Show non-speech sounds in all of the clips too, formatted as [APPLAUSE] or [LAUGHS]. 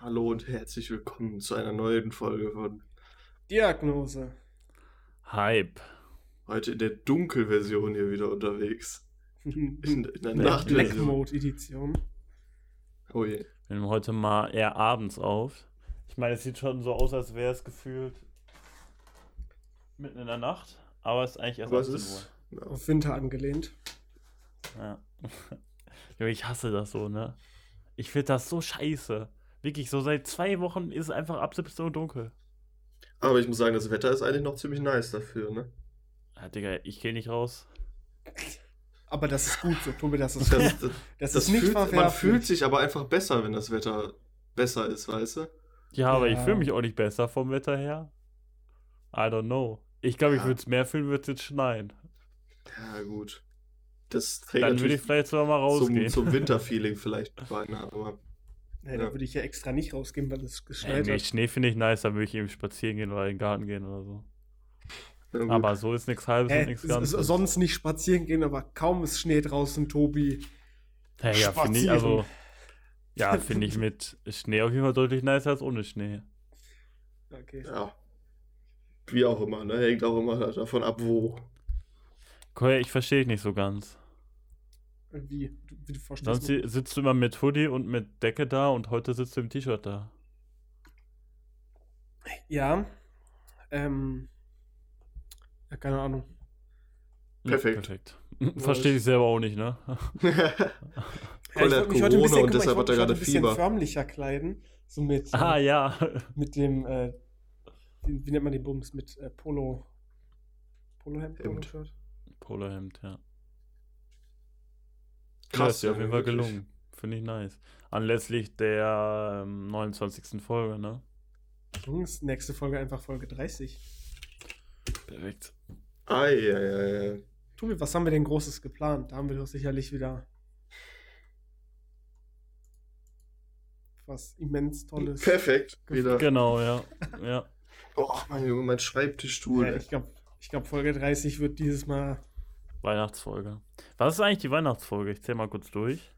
Hallo und herzlich willkommen zu einer neuen Folge von Diagnose. Hype. heute in der Dunkelversion hier wieder unterwegs. [LAUGHS] In, in der Black Nachtversion. Mode Edition. Oh je. Wir nehmen heute mal eher abends auf. Ich meine, es sieht schon so aus, als wäre es gefühlt mitten in der Nacht, aber es ist eigentlich erst Aber es 18 ist. Ja. Auf Winter angelehnt. Uhr. Ja. [LAUGHS] Ich hasse das so, ne? Ich finde das so scheiße. Wirklich, so seit zwei Wochen ist es einfach ab 17 Uhr dunkel. Aber ich muss sagen, das Wetter ist eigentlich noch ziemlich nice dafür, ne? Ja, Digga, ich gehe nicht raus. Aber das ist gut so, Tobi, das ist Das, das, Das, das ist nicht fühlt, man fühlt sich aber einfach besser, wenn das Wetter besser ist, weißt du? Ja, aber ich Ja. fühle mich auch nicht besser vom Wetter her. I don't know. Ich glaube, ich Ja. würde es mehr fühlen, würde es jetzt schneien. Ja, gut. Das trägt Dann würde ich vielleicht sogar mal zum, rausgehen. zum [LAUGHS] Winterfeeling vielleicht beinahe, aber Nee, da würde ich ja extra nicht rausgehen, weil es geschneit nee, hat. Schnee finde ich nice, dann würde ich eben spazieren gehen oder in den Garten gehen oder so. gut. Aber so ist nichts halbes und Hä, nichts ganzes. sonst nicht spazieren gehen, aber kaum ist Schnee draußen, Tobi. Hey, ja, finde ich, spazieren. also, ja, finde ich mit Schnee auf jeden Fall deutlich nicer als ohne Schnee. Okay. ja. Wie auch immer, ne? Hängt auch immer davon ab, wo. Koya, ich verstehe dich nicht so ganz. Wie, du, wie du. Sonst sitzt du immer mit Hoodie und mit Decke da und heute sitzt du im T-Shirt da. Ja. Ähm. Ja, keine Ahnung. Ja, Perfekt. perfekt. [LAUGHS] Verstehe ich selber auch nicht, ne? [LAUGHS] Ja, hat wollte mich heute ein Corona bisschen, und deshalb ich hat er gerade ein bisschen Fieber. förmlicher kleiden. So mit, Ah, äh, ja. mit dem, äh, wie, wie nennt man den Bums? Mit äh, Polo. Polohemd? Hemd. Poloshirt? Polohemd, ja. Krass, ja, ist dir auf ja, jeden Fall gelungen. Finde ich nice. Anlässlich der ähm, 29. Folge, ne? Jungs, nächste Folge einfach Folge 30. Perfekt. Eieiei. Tobi, was haben wir denn Großes geplant? Da haben wir doch sicherlich wieder was immens Tolles. Perfekt. Wieder. Genau, ja. ja. [LAUGHS] Oh, mein Junge, mein Schreibtischstuhl. Ja, ich glaube, ich glaub, Folge 30 wird dieses Mal. Weihnachtsfolge. Was ist eigentlich die Weihnachtsfolge? Ich zähl mal kurz durch.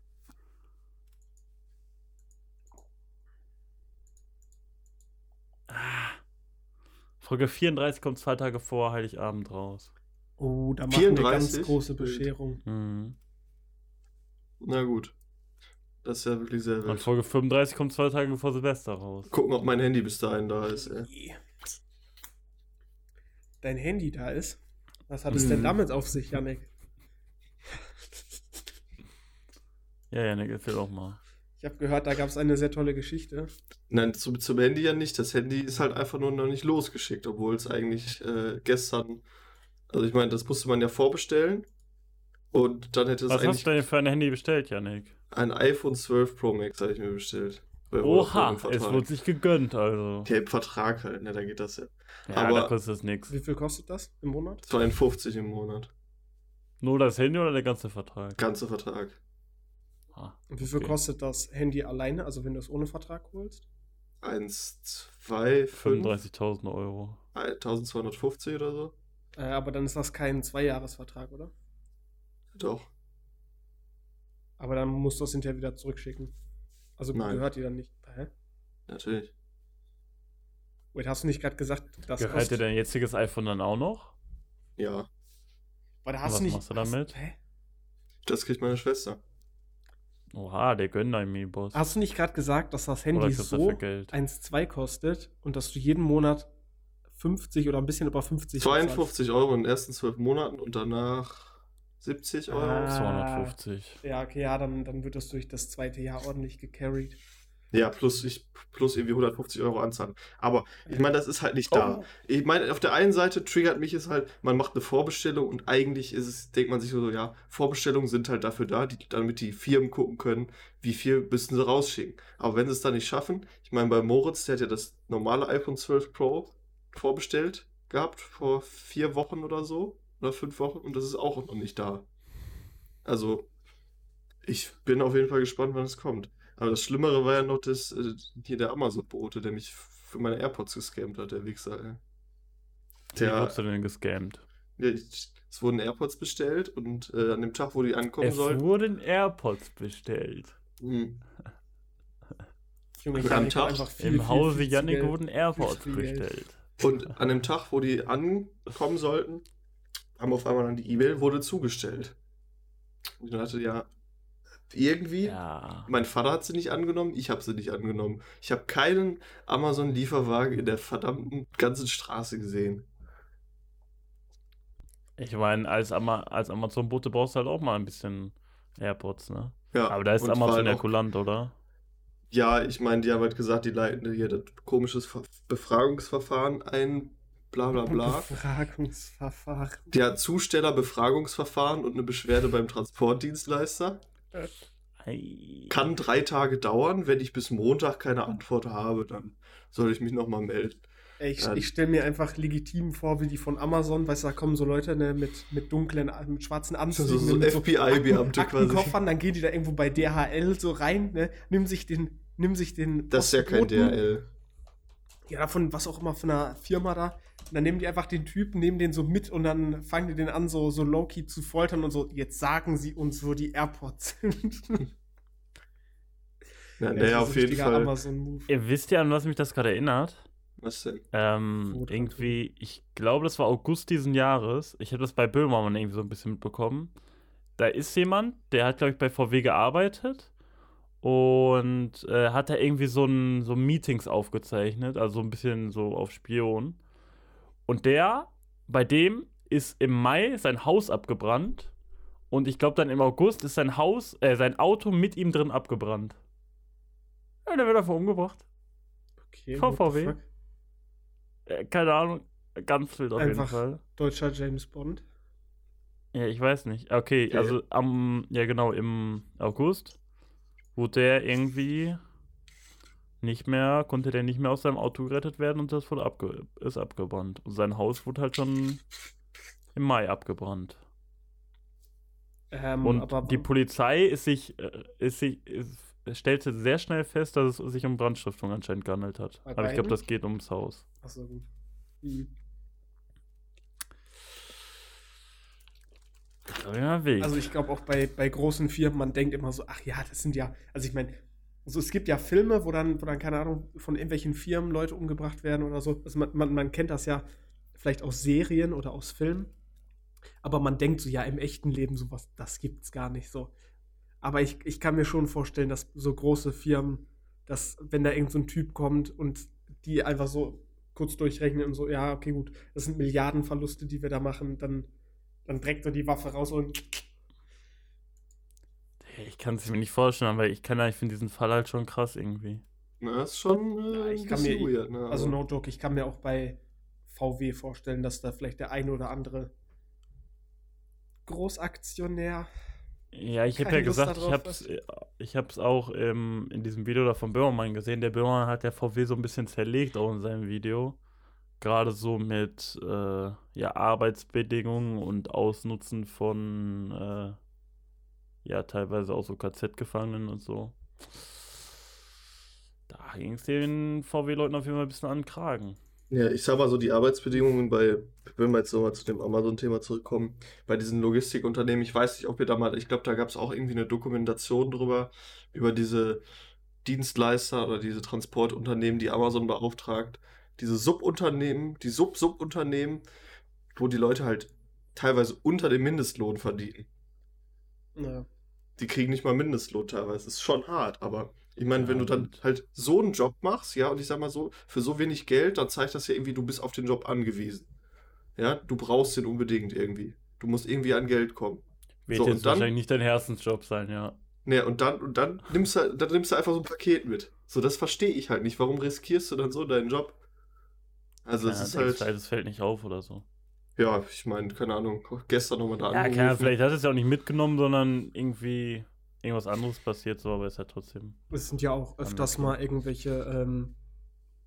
Ah. Folge 34 kommt zwei Tage vor Heiligabend raus. Oh, da machen wir 34? ganz große Bescherung. Mhm. Na gut. Das ist ja wirklich sehr Und wild. Folge 35 kommt zwei Tage vor Silvester raus. Gucken, ob mein Handy bis dahin da ist. Ey. Dein Handy da ist? Was hat es denn damit auf sich, Janik? [LAUGHS] Ja, ja, ne, erzähl auch mal. Ich habe gehört, da gab es eine sehr tolle Geschichte. Nein, zum, zum Handy ja nicht. Das Handy ist halt einfach nur noch nicht losgeschickt, obwohl es eigentlich äh, gestern. Also ich meine, das musste man ja vorbestellen. Und dann hätte es Was hast eigentlich du denn für ein Handy bestellt, Janik? ein iPhone 12 Pro Max, habe ich mir bestellt. Bei Oha, es wurde sich gegönnt, also. Okay, im Vertrag halt, ne, da geht das ja. Ja, aber- da kostet es nichts. Wie viel kostet das im Monat? 52 im Monat. Nur das Handy oder der ganze Vertrag? Ganzer Vertrag. Ah, Und wie viel okay. kostet das Handy alleine, also wenn du es ohne Vertrag holst? 1, 2, 5, 35.000 Euro. 1250 oder so. Äh, aber dann ist das kein Zweijahresvertrag, oder? Doch. Aber dann musst du es hinterher wieder zurückschicken. Also Nein. gehört dir dann nicht. Hä? Natürlich. Wait, hast du nicht gerade gesagt, das Gehört dir kostet... dein jetziges iPhone dann auch noch? Ja. Warte, Und hast was du nicht... machst du damit? Hast, hä? Das kriegt meine Schwester. Oha, der gönnt einem mir, Boss. Hast du nicht gerade gesagt, dass das Handy so dafür Geld? 1,2 kostet und dass du jeden Monat 50 oder ein bisschen über 50 bezahlst? 52 Euro in den ersten 12 Monaten und danach 70 Euro. Ah. 250. Ja, okay, ja, dann, dann wird das durch das zweite Jahr ordentlich gecarried. Ja, plus ich plus irgendwie 150 Euro anzahlen. Aber ich meine, das ist halt nicht da. Oh. Ich meine, auf der einen Seite triggert mich es halt, man macht eine Vorbestellung und eigentlich ist es, denkt man sich so, ja, Vorbestellungen sind halt dafür da, die, damit die Firmen gucken können, wie viel müssen sie rausschicken. Aber wenn sie es dann nicht schaffen, ich meine, bei Moritz, der hat ja das normale iPhone 12 Pro vorbestellt gehabt, vor vier Wochen oder so, oder fünf Wochen, und das ist auch noch nicht da. Also, ich bin auf jeden Fall gespannt, wann es kommt. Aber das Schlimmere war ja noch das, äh, hier der Amazon-Bote, der mich für meine AirPods gescammt hat, der Wichser. ey. Wie Der, wurdest du denn gescammt? ja, ich, es wurden AirPods bestellt und äh, an dem Tag, wo die ankommen Es sollten. wurden AirPods bestellt. Hm. Junge, Am Tag viel, Im viel, Hause Yannick wurden AirPods bestellt. Und an dem Tag, wo die ankommen sollten, haben auf einmal dann die E-Mail, wurde zugestellt. Und ich dachte, ja, irgendwie, Ja. mein Vater hat sie nicht angenommen, ich habe sie nicht angenommen. Ich habe keinen Amazon-Lieferwagen in der verdammten ganzen Straße gesehen. Ich meine, als, Ama als Amazon-Bote brauchst du halt auch mal ein bisschen AirPods, ne? Ja, Aber da ist Amazon ja kulant, oder? Ja, ich meine, die haben halt gesagt, die leiten hier das komisches Ver Befragungsverfahren ein, bla bla bla. Befragungsverfahren. Der Zustellerbefragungsverfahren und eine Beschwerde beim Transportdienstleister. Ei. Kann drei Tage dauern. Wenn ich bis Montag keine Antwort habe, dann soll ich mich nochmal melden. Ey, Ich, Ja. ich stelle mir einfach legitim vor, wie die von Amazon, weißt du, da kommen so Leute ne, mit, mit dunklen, mit schwarzen Anzügen, So- so mit FBI-Beamte quasi. Aktenkoffern, dann gehen die da irgendwo bei DHL so rein, ne, nimm sich den, nimm sich den Das ist ja kein DRL. Ja, davon, was auch immer von einer Firma da. Und dann nehmen die einfach den Typen, nehmen den so mit und dann fangen die den an, so, so low-key zu foltern und so, jetzt sagen sie uns, wo die AirPods [LAUGHS] sind. Ja, naja, ist auf jeden Fall. Ihr wisst ja, an was mich das gerade erinnert? Was denn? Ähm, irgendwie, ich glaube, das war August diesen Jahres. Ich habe das bei Böhmermann irgendwie so ein bisschen mitbekommen. Da ist jemand, der hat, glaube ich, bei VW gearbeitet und äh, hat da irgendwie so, ein, so Meetings aufgezeichnet, also so ein bisschen so auf Spion. Und der, bei dem ist im Mai sein Haus abgebrannt und ich glaube, dann im August ist sein Haus, äh, sein Auto mit ihm drin abgebrannt. Ja, der wird einfach umgebracht. Okay, Von VW. Äh, keine Ahnung, ganz wild auf Einfach- jeden Fall. Deutscher James Bond. Ja, ich weiß nicht. Okay, Okay. also am, ja genau, im August wurde der irgendwie nicht mehr, konnte der nicht mehr aus seinem Auto gerettet werden und das wurde abge ist abgebrannt. Und sein Haus wurde halt schon im Mai abgebrannt. Ähm, Und aber die Polizei ist sich, äh, ist sich, ist, stellte sehr schnell fest, dass es sich um Brandstiftung anscheinend gehandelt hat. Aber ich glaube, das geht ums Haus. Achso, gut. Hm. Ja wild. Also ich glaube auch bei, bei großen Firmen, man denkt immer so, ach ja, das sind ja, also ich meine, also es gibt ja Filme, wo dann, wo dann, keine Ahnung, von irgendwelchen Firmen Leute umgebracht werden oder so. Also man, man, man kennt das ja vielleicht aus Serien oder aus Filmen. Aber man denkt so, ja, im echten Leben sowas, das gibt's gar nicht so. Aber ich, ich kann mir schon vorstellen, dass so große Firmen, dass wenn da irgend so Typ kommt und die einfach so kurz durchrechnen und so, ja, okay, gut, das sind Milliardenverluste, die wir da machen, dann, dann trägt er die Waffe raus und ich kann es mir nicht vorstellen, aber ich kann ja, ich finde diesen Fall halt schon krass irgendwie. Na, ist schon äh, Ja, ich kann mir- weird, ne? Also no joke, ich kann mir auch bei VW vorstellen, dass da vielleicht der eine oder andere Großaktionär. Ja, ich habe ja Lust gesagt, ich hab's, äh, ich hab's auch ähm, in diesem Video da von Böhmermann gesehen. Der Böhmermann hat der VW so ein bisschen zerlegt auch in seinem Video. Gerade so mit äh, ja, Arbeitsbedingungen und Ausnutzen von äh, ja, teilweise auch so KZ-Gefangenen und so. Da ging es den VW-Leuten auf jeden Fall ein bisschen an den Kragen. Ja, ich sag mal so, die Arbeitsbedingungen bei, wenn wir jetzt nochmal zu dem Amazon-Thema zurückkommen, bei diesen Logistikunternehmen, ich weiß nicht, ob ihr da mal, ich glaube, da gab es auch irgendwie eine Dokumentation drüber, über diese Dienstleister oder diese Transportunternehmen, die Amazon beauftragt, diese Subunternehmen, die Sub-Subunternehmen, wo die Leute halt teilweise unter dem Mindestlohn verdienen. Ja. Die kriegen nicht mal Mindestlohn teilweise. Das ist schon hart, aber ich meine, Ja, wenn du dann halt so einen Job machst, ja, und ich sag mal so, für so wenig Geld, dann zeigt das ja irgendwie, du bist auf den Job angewiesen. Ja, du brauchst den unbedingt irgendwie. Du musst irgendwie an Geld kommen. Wird So, jetzt dann- wahrscheinlich nicht dein Herzensjob sein, ja. Ne, und dann, und dann nimmst du, dann nimmst du einfach so ein Paket mit. So, das verstehe ich halt nicht. Warum riskierst du dann so deinen Job? Also, ja es ist halt, es fällt nicht auf oder so. ja, ich meine, keine Ahnung, gestern nochmal da Ja, angerufen. klar, vielleicht hat es ja auch nicht mitgenommen, sondern irgendwie irgendwas anderes passiert, so, aber es hat trotzdem. Es sind ja auch öfters mal irgendwelche ähm,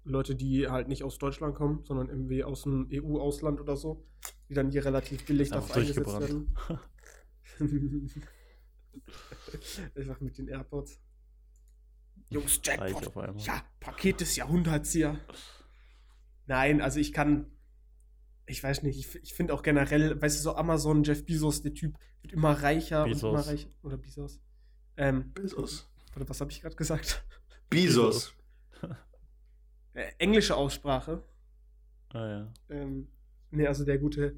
Leute, die halt nicht aus Deutschland kommen, sondern irgendwie aus dem EU-Ausland oder so, die dann hier relativ billig Ist einfach dafür eingesetzt werden. [LAUGHS] Einfach mit den AirPods. Jungs, Jackpot. Ja, Paket des Jahrhunderts hier. Nein, also ich kann. Ich weiß nicht, ich, ich finde auch generell, weißt du, so Amazon, Jeff Bezos, der Typ wird immer reicher und Bezos. immer reicher. Oder Bezos. Ähm, Bezos. warte, was habe ich gerade gesagt? [LAUGHS] Bezos. Äh, englische Aussprache. Ah, ja. Ähm, nee, also der gute,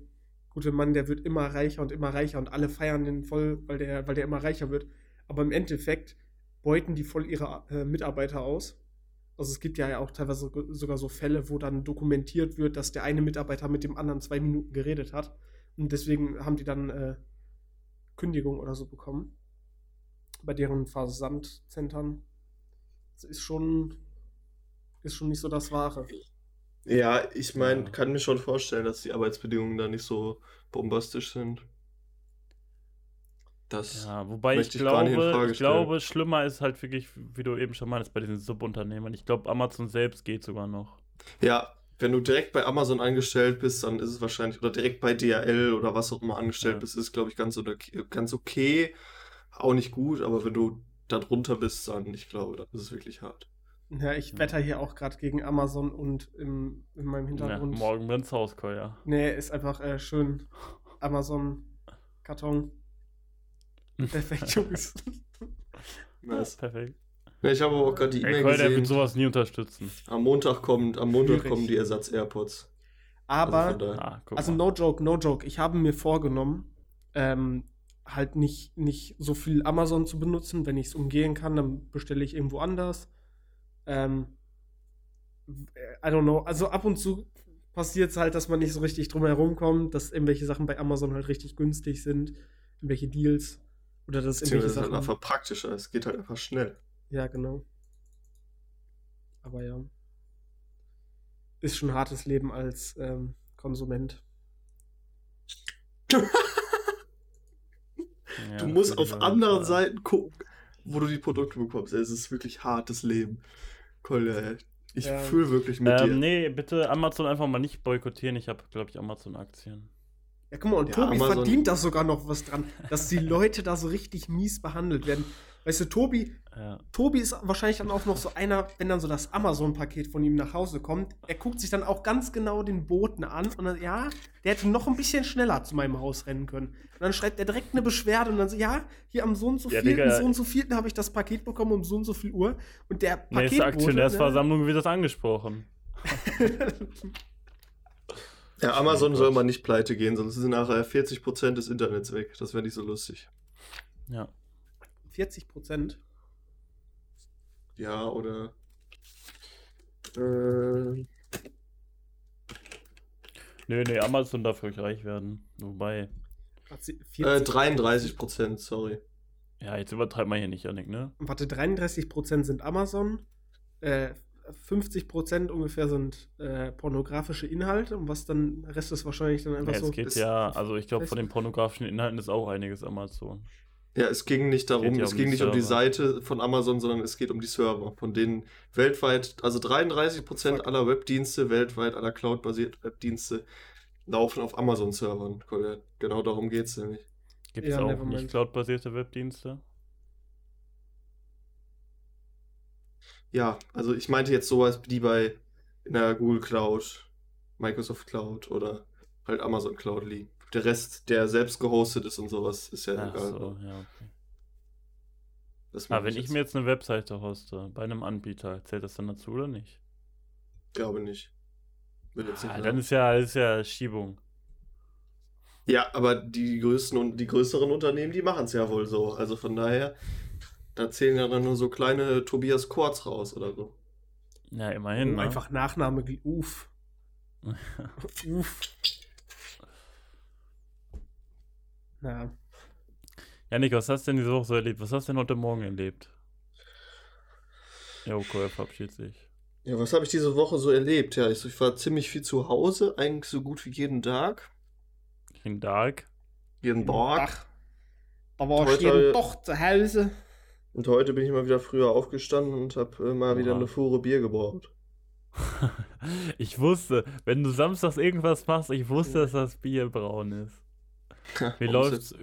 gute Mann, der wird immer reicher und immer reicher und alle feiern den voll, weil der, weil der immer reicher wird. Aber im Endeffekt beuten die voll ihre äh, Mitarbeiter aus. Also es gibt ja auch teilweise sogar so Fälle, wo dann dokumentiert wird, dass der eine Mitarbeiter mit dem anderen zwei Minuten geredet hat. Und deswegen haben die dann äh, Kündigung oder so bekommen. Bei deren Versandzentren. Das ist schon, ist schon nicht so das Wahre. Ja, ich meine, Ja. kann mir schon vorstellen, dass die Arbeitsbedingungen da nicht so bombastisch sind. Das. Ja, wobei ich ich glaube, Frage ich glaube, schlimmer ist halt wirklich, wie du eben schon meinst, bei diesen Subunternehmern. Ich glaube, Amazon selbst geht sogar noch. Ja, wenn du direkt bei Amazon angestellt bist, dann ist es wahrscheinlich, oder direkt bei DHL oder was auch immer angestellt Ja. bist, ist, glaube ich, ganz, oder, ganz okay. Auch nicht gut, aber wenn du da drunter bist, dann, ich glaube, dann ist es wirklich hart. Ja, ich Ja. wetter hier auch gerade gegen Amazon und im, in meinem Ja, Hintergrund. morgen brennt's Haus, ja. Nee, ist einfach äh, schön. [LAUGHS] Amazon-Karton. [LAUGHS] Perfekt, Jungs. Nice. [LAUGHS] Perfekt. Ja, ich habe aber auch gerade die E-Mail Koya, der wird gesehen. sowas nie unterstützen. Am Montag kommt, am Montag Schwierig. kommen die Ersatz-AirPods. Aber, Also. Ah, also no joke, no joke. Ich habe mir vorgenommen, ähm, halt nicht, nicht so viel Amazon zu benutzen. Wenn ich es umgehen kann, dann bestelle ich irgendwo anders. Ähm, I don't know. Also ab und zu passiert es halt, dass man nicht so richtig drum herum kommt, dass irgendwelche Sachen bei Amazon halt richtig günstig sind, irgendwelche Deals. Oder irgendwelche Beziehungsweise halt einfach praktischer. Es geht halt einfach schnell. Ja, genau. Aber ja. Ist schon ein hartes Leben als ähm, Konsument. Ja, du musst auf anderen Fall. Seiten gucken, wo du die Produkte bekommst. Es ist wirklich hartes Leben. Kolja, ey. Ich Ja. fühle wirklich mit Ähm, dir. nee, bitte Amazon einfach mal nicht boykottieren. Ich habe, glaube ich, Amazon-Aktien. Ja, guck mal, und Ja, Tobi Amazon- verdient da sogar noch was dran, dass die Leute da so richtig mies behandelt werden. Weißt du, Tobi, Ja. Tobi ist wahrscheinlich dann auch noch so einer, wenn dann so das Amazon-Paket von ihm nach Hause kommt, er guckt sich dann auch ganz genau den Boten an und dann, ja, der hätte noch ein bisschen schneller zu meinem Haus rennen können. Und dann schreibt er direkt eine Beschwerde und dann so, ja, hier am so und so Ja, vierten, Digga. so und so vierten habe ich das Paket bekommen um so und so viel Uhr und der Nächste Paketbote, ne? Aktionärsversammlung wird das angesprochen. [LAUGHS] Ja, Amazon soll mal nicht pleite gehen, sonst sind nachher 40% des Internets weg. Das wäre nicht so lustig. Ja. 40 Prozent. Ja, oder. Äh, Nö, nee, Amazon darf ruhig reich werden. Wobei, äh, 33%, sorry. ja, jetzt übertreibt man hier nicht, Janik, ne? Warte, 33 Prozent sind Amazon, äh, 50 Prozent ungefähr sind äh, pornografische Inhalte und was dann, der Rest ist wahrscheinlich dann einfach Ja, so. es geht ist- ja, also ich glaube, von den pornografischen Inhalten ist auch einiges Amazon. Ja, es ging nicht darum, Geht es um ging die nicht um die Server. Seite von Amazon, sondern es geht um die Server, von denen weltweit, also 33% Fuck. aller Webdienste weltweit, aller Cloud-basierten Webdienste laufen auf Amazon-Servern. Genau darum geht es nämlich. Gibt es Ja, auch nicht cloud-basierte Webdienste? Ja, also ich meinte jetzt sowas, die bei in der Google Cloud, Microsoft Cloud oder halt Amazon Cloud liegen. Der Rest, der selbst gehostet ist und sowas, ist ja Ach egal. so, ja, okay. Das Aber meine wenn ich jetzt. mir jetzt eine Webseite hoste, bei einem Anbieter, zählt das dann dazu oder nicht? glaube nicht. Ah, dann ist ja, ist ja Schiebung. Ja, aber die größten und die größeren Unternehmen, die machen es ja wohl so. Also von daher, da zählen ja dann nur so kleine Tobias Kurz raus oder so. Ja, immerhin. Oh, Ne? einfach Nachname, uff. [LAUGHS] uff. Na, Janik, was hast du denn diese Woche so erlebt? Was hast du denn heute Morgen erlebt? Ja, okay, er verabschiedet sich. Ja, was habe ich diese Woche so erlebt? Ja, ich, ich war ziemlich viel zu Hause, eigentlich so gut wie jeden Tag. In Dark. Jeden Tag. Ach, da war ich jeden doch zu Hause. Und heute bin ich mal wieder früher aufgestanden und habe äh, mal wieder eine Fuhre Bier gebraut. [LAUGHS] ich wusste, wenn du samstags irgendwas machst, ich wusste, dass das Bier braun ist. Wie läuft's,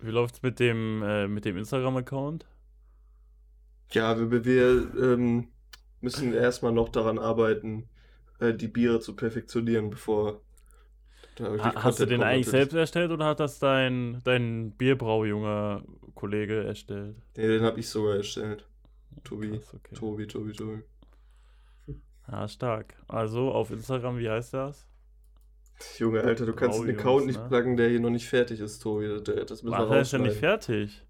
wie läuft's mit dem, äh, mit dem Instagram-Account? Ja, wir, wir ähm, müssen erstmal noch daran arbeiten, äh, die Biere zu perfektionieren, bevor. da Ha, hast du den eigentlich selbst erstellt oder hat das dein, dein Bierbraujunger Kollege erstellt? Nee, den habe ich sogar erstellt. Tobi. Krass, okay. Tobi, Tobi, Tobi. Ja, stark. Also auf Instagram, wie heißt das? Junge, Alter, du kannst einen Account nicht ne? pluggen, der hier noch nicht fertig ist, Tobi. Der- Das müssen wir War ist ja nicht fertig.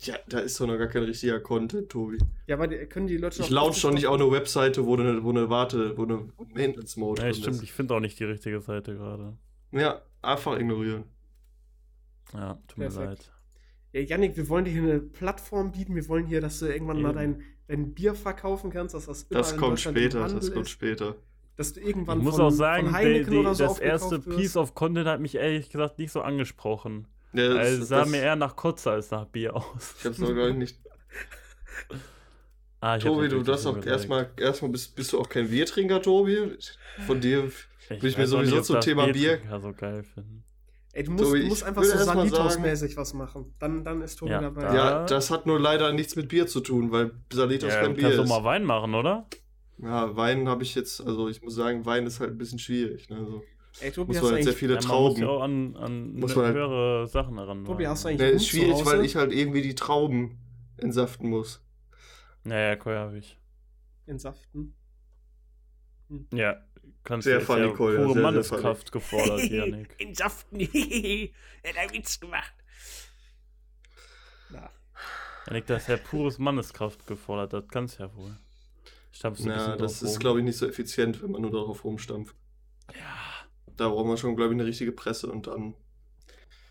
Ja, da ist doch noch gar kein richtiger Content, Tobi. Ja, aber die, können die Leute Ich launch doch nicht auch eine Webseite, wo eine, wo eine Warte, wo eine Maintenance-Mode Ja, stimmt, ist. ich finde auch nicht die richtige Seite gerade. Ja, einfach ignorieren. Ja, tut mir Perfekt. leid. Ja, Yannick, wir wollen dir hier eine Plattform bieten. Wir wollen hier, dass du irgendwann mal Eben. dein, dein Bier verkaufen kannst, dass das Das kommt später, das kommt ist. später. Dass du Ich irgendwann muss von, auch sagen, von die, Heineken die, oder so das erste wirst. Piece of Content hat mich ehrlich gesagt nicht so angesprochen. Ja, das- Also sah das- mir eher nach Kotze als nach Bier aus. Ich hab's noch gar nicht. Ah, ich Tobi, du darfst so auch erstmal, erstmal bist, bist du auch kein Biertrinker, Tobi. Von dir will ich mir weiß auch sowieso zum Thema Bier- so geil finden. Ey, du musst, Tobi, du ich musst einfach so Salitos-mäßig was machen. Dann, dann ist Tobi Ja, dabei. da- Ja, das hat nur leider nichts mit Bier zu tun, weil Salitos Ja, kein du Bier kannst doch ist. mal Wein machen, oder? Ja, Wein habe ich jetzt, also ich muss sagen, Wein ist halt ein bisschen schwierig. Ne? Also, Ey, Tobi, muss hast man du halt sehr viele Ja, muss Trauben. auch an, an Muss ne- man halt- höhere Sachen heran. Tobi, hast du eigentlich Ne, einen ist schwierig, weil ich halt irgendwie die Trauben entsaften muss. Naja, cool, habe ich. Entsaften. Ja, kannst Sehr funny, ja pure sehr, sehr Manneskraft gefordert, [LAUGHS] Janik. Entsaften. [LAUGHS] er hat einen Witz gemacht. Na, Janik, das ist ja pures Manneskraft gefordert, das kannst du ja wohl. Stampfst du bisschen das ist, glaube ich, nicht so effizient, wenn man nur darauf rumstampft. Ja, Da braucht man schon, glaube ich, eine richtige Presse und dann.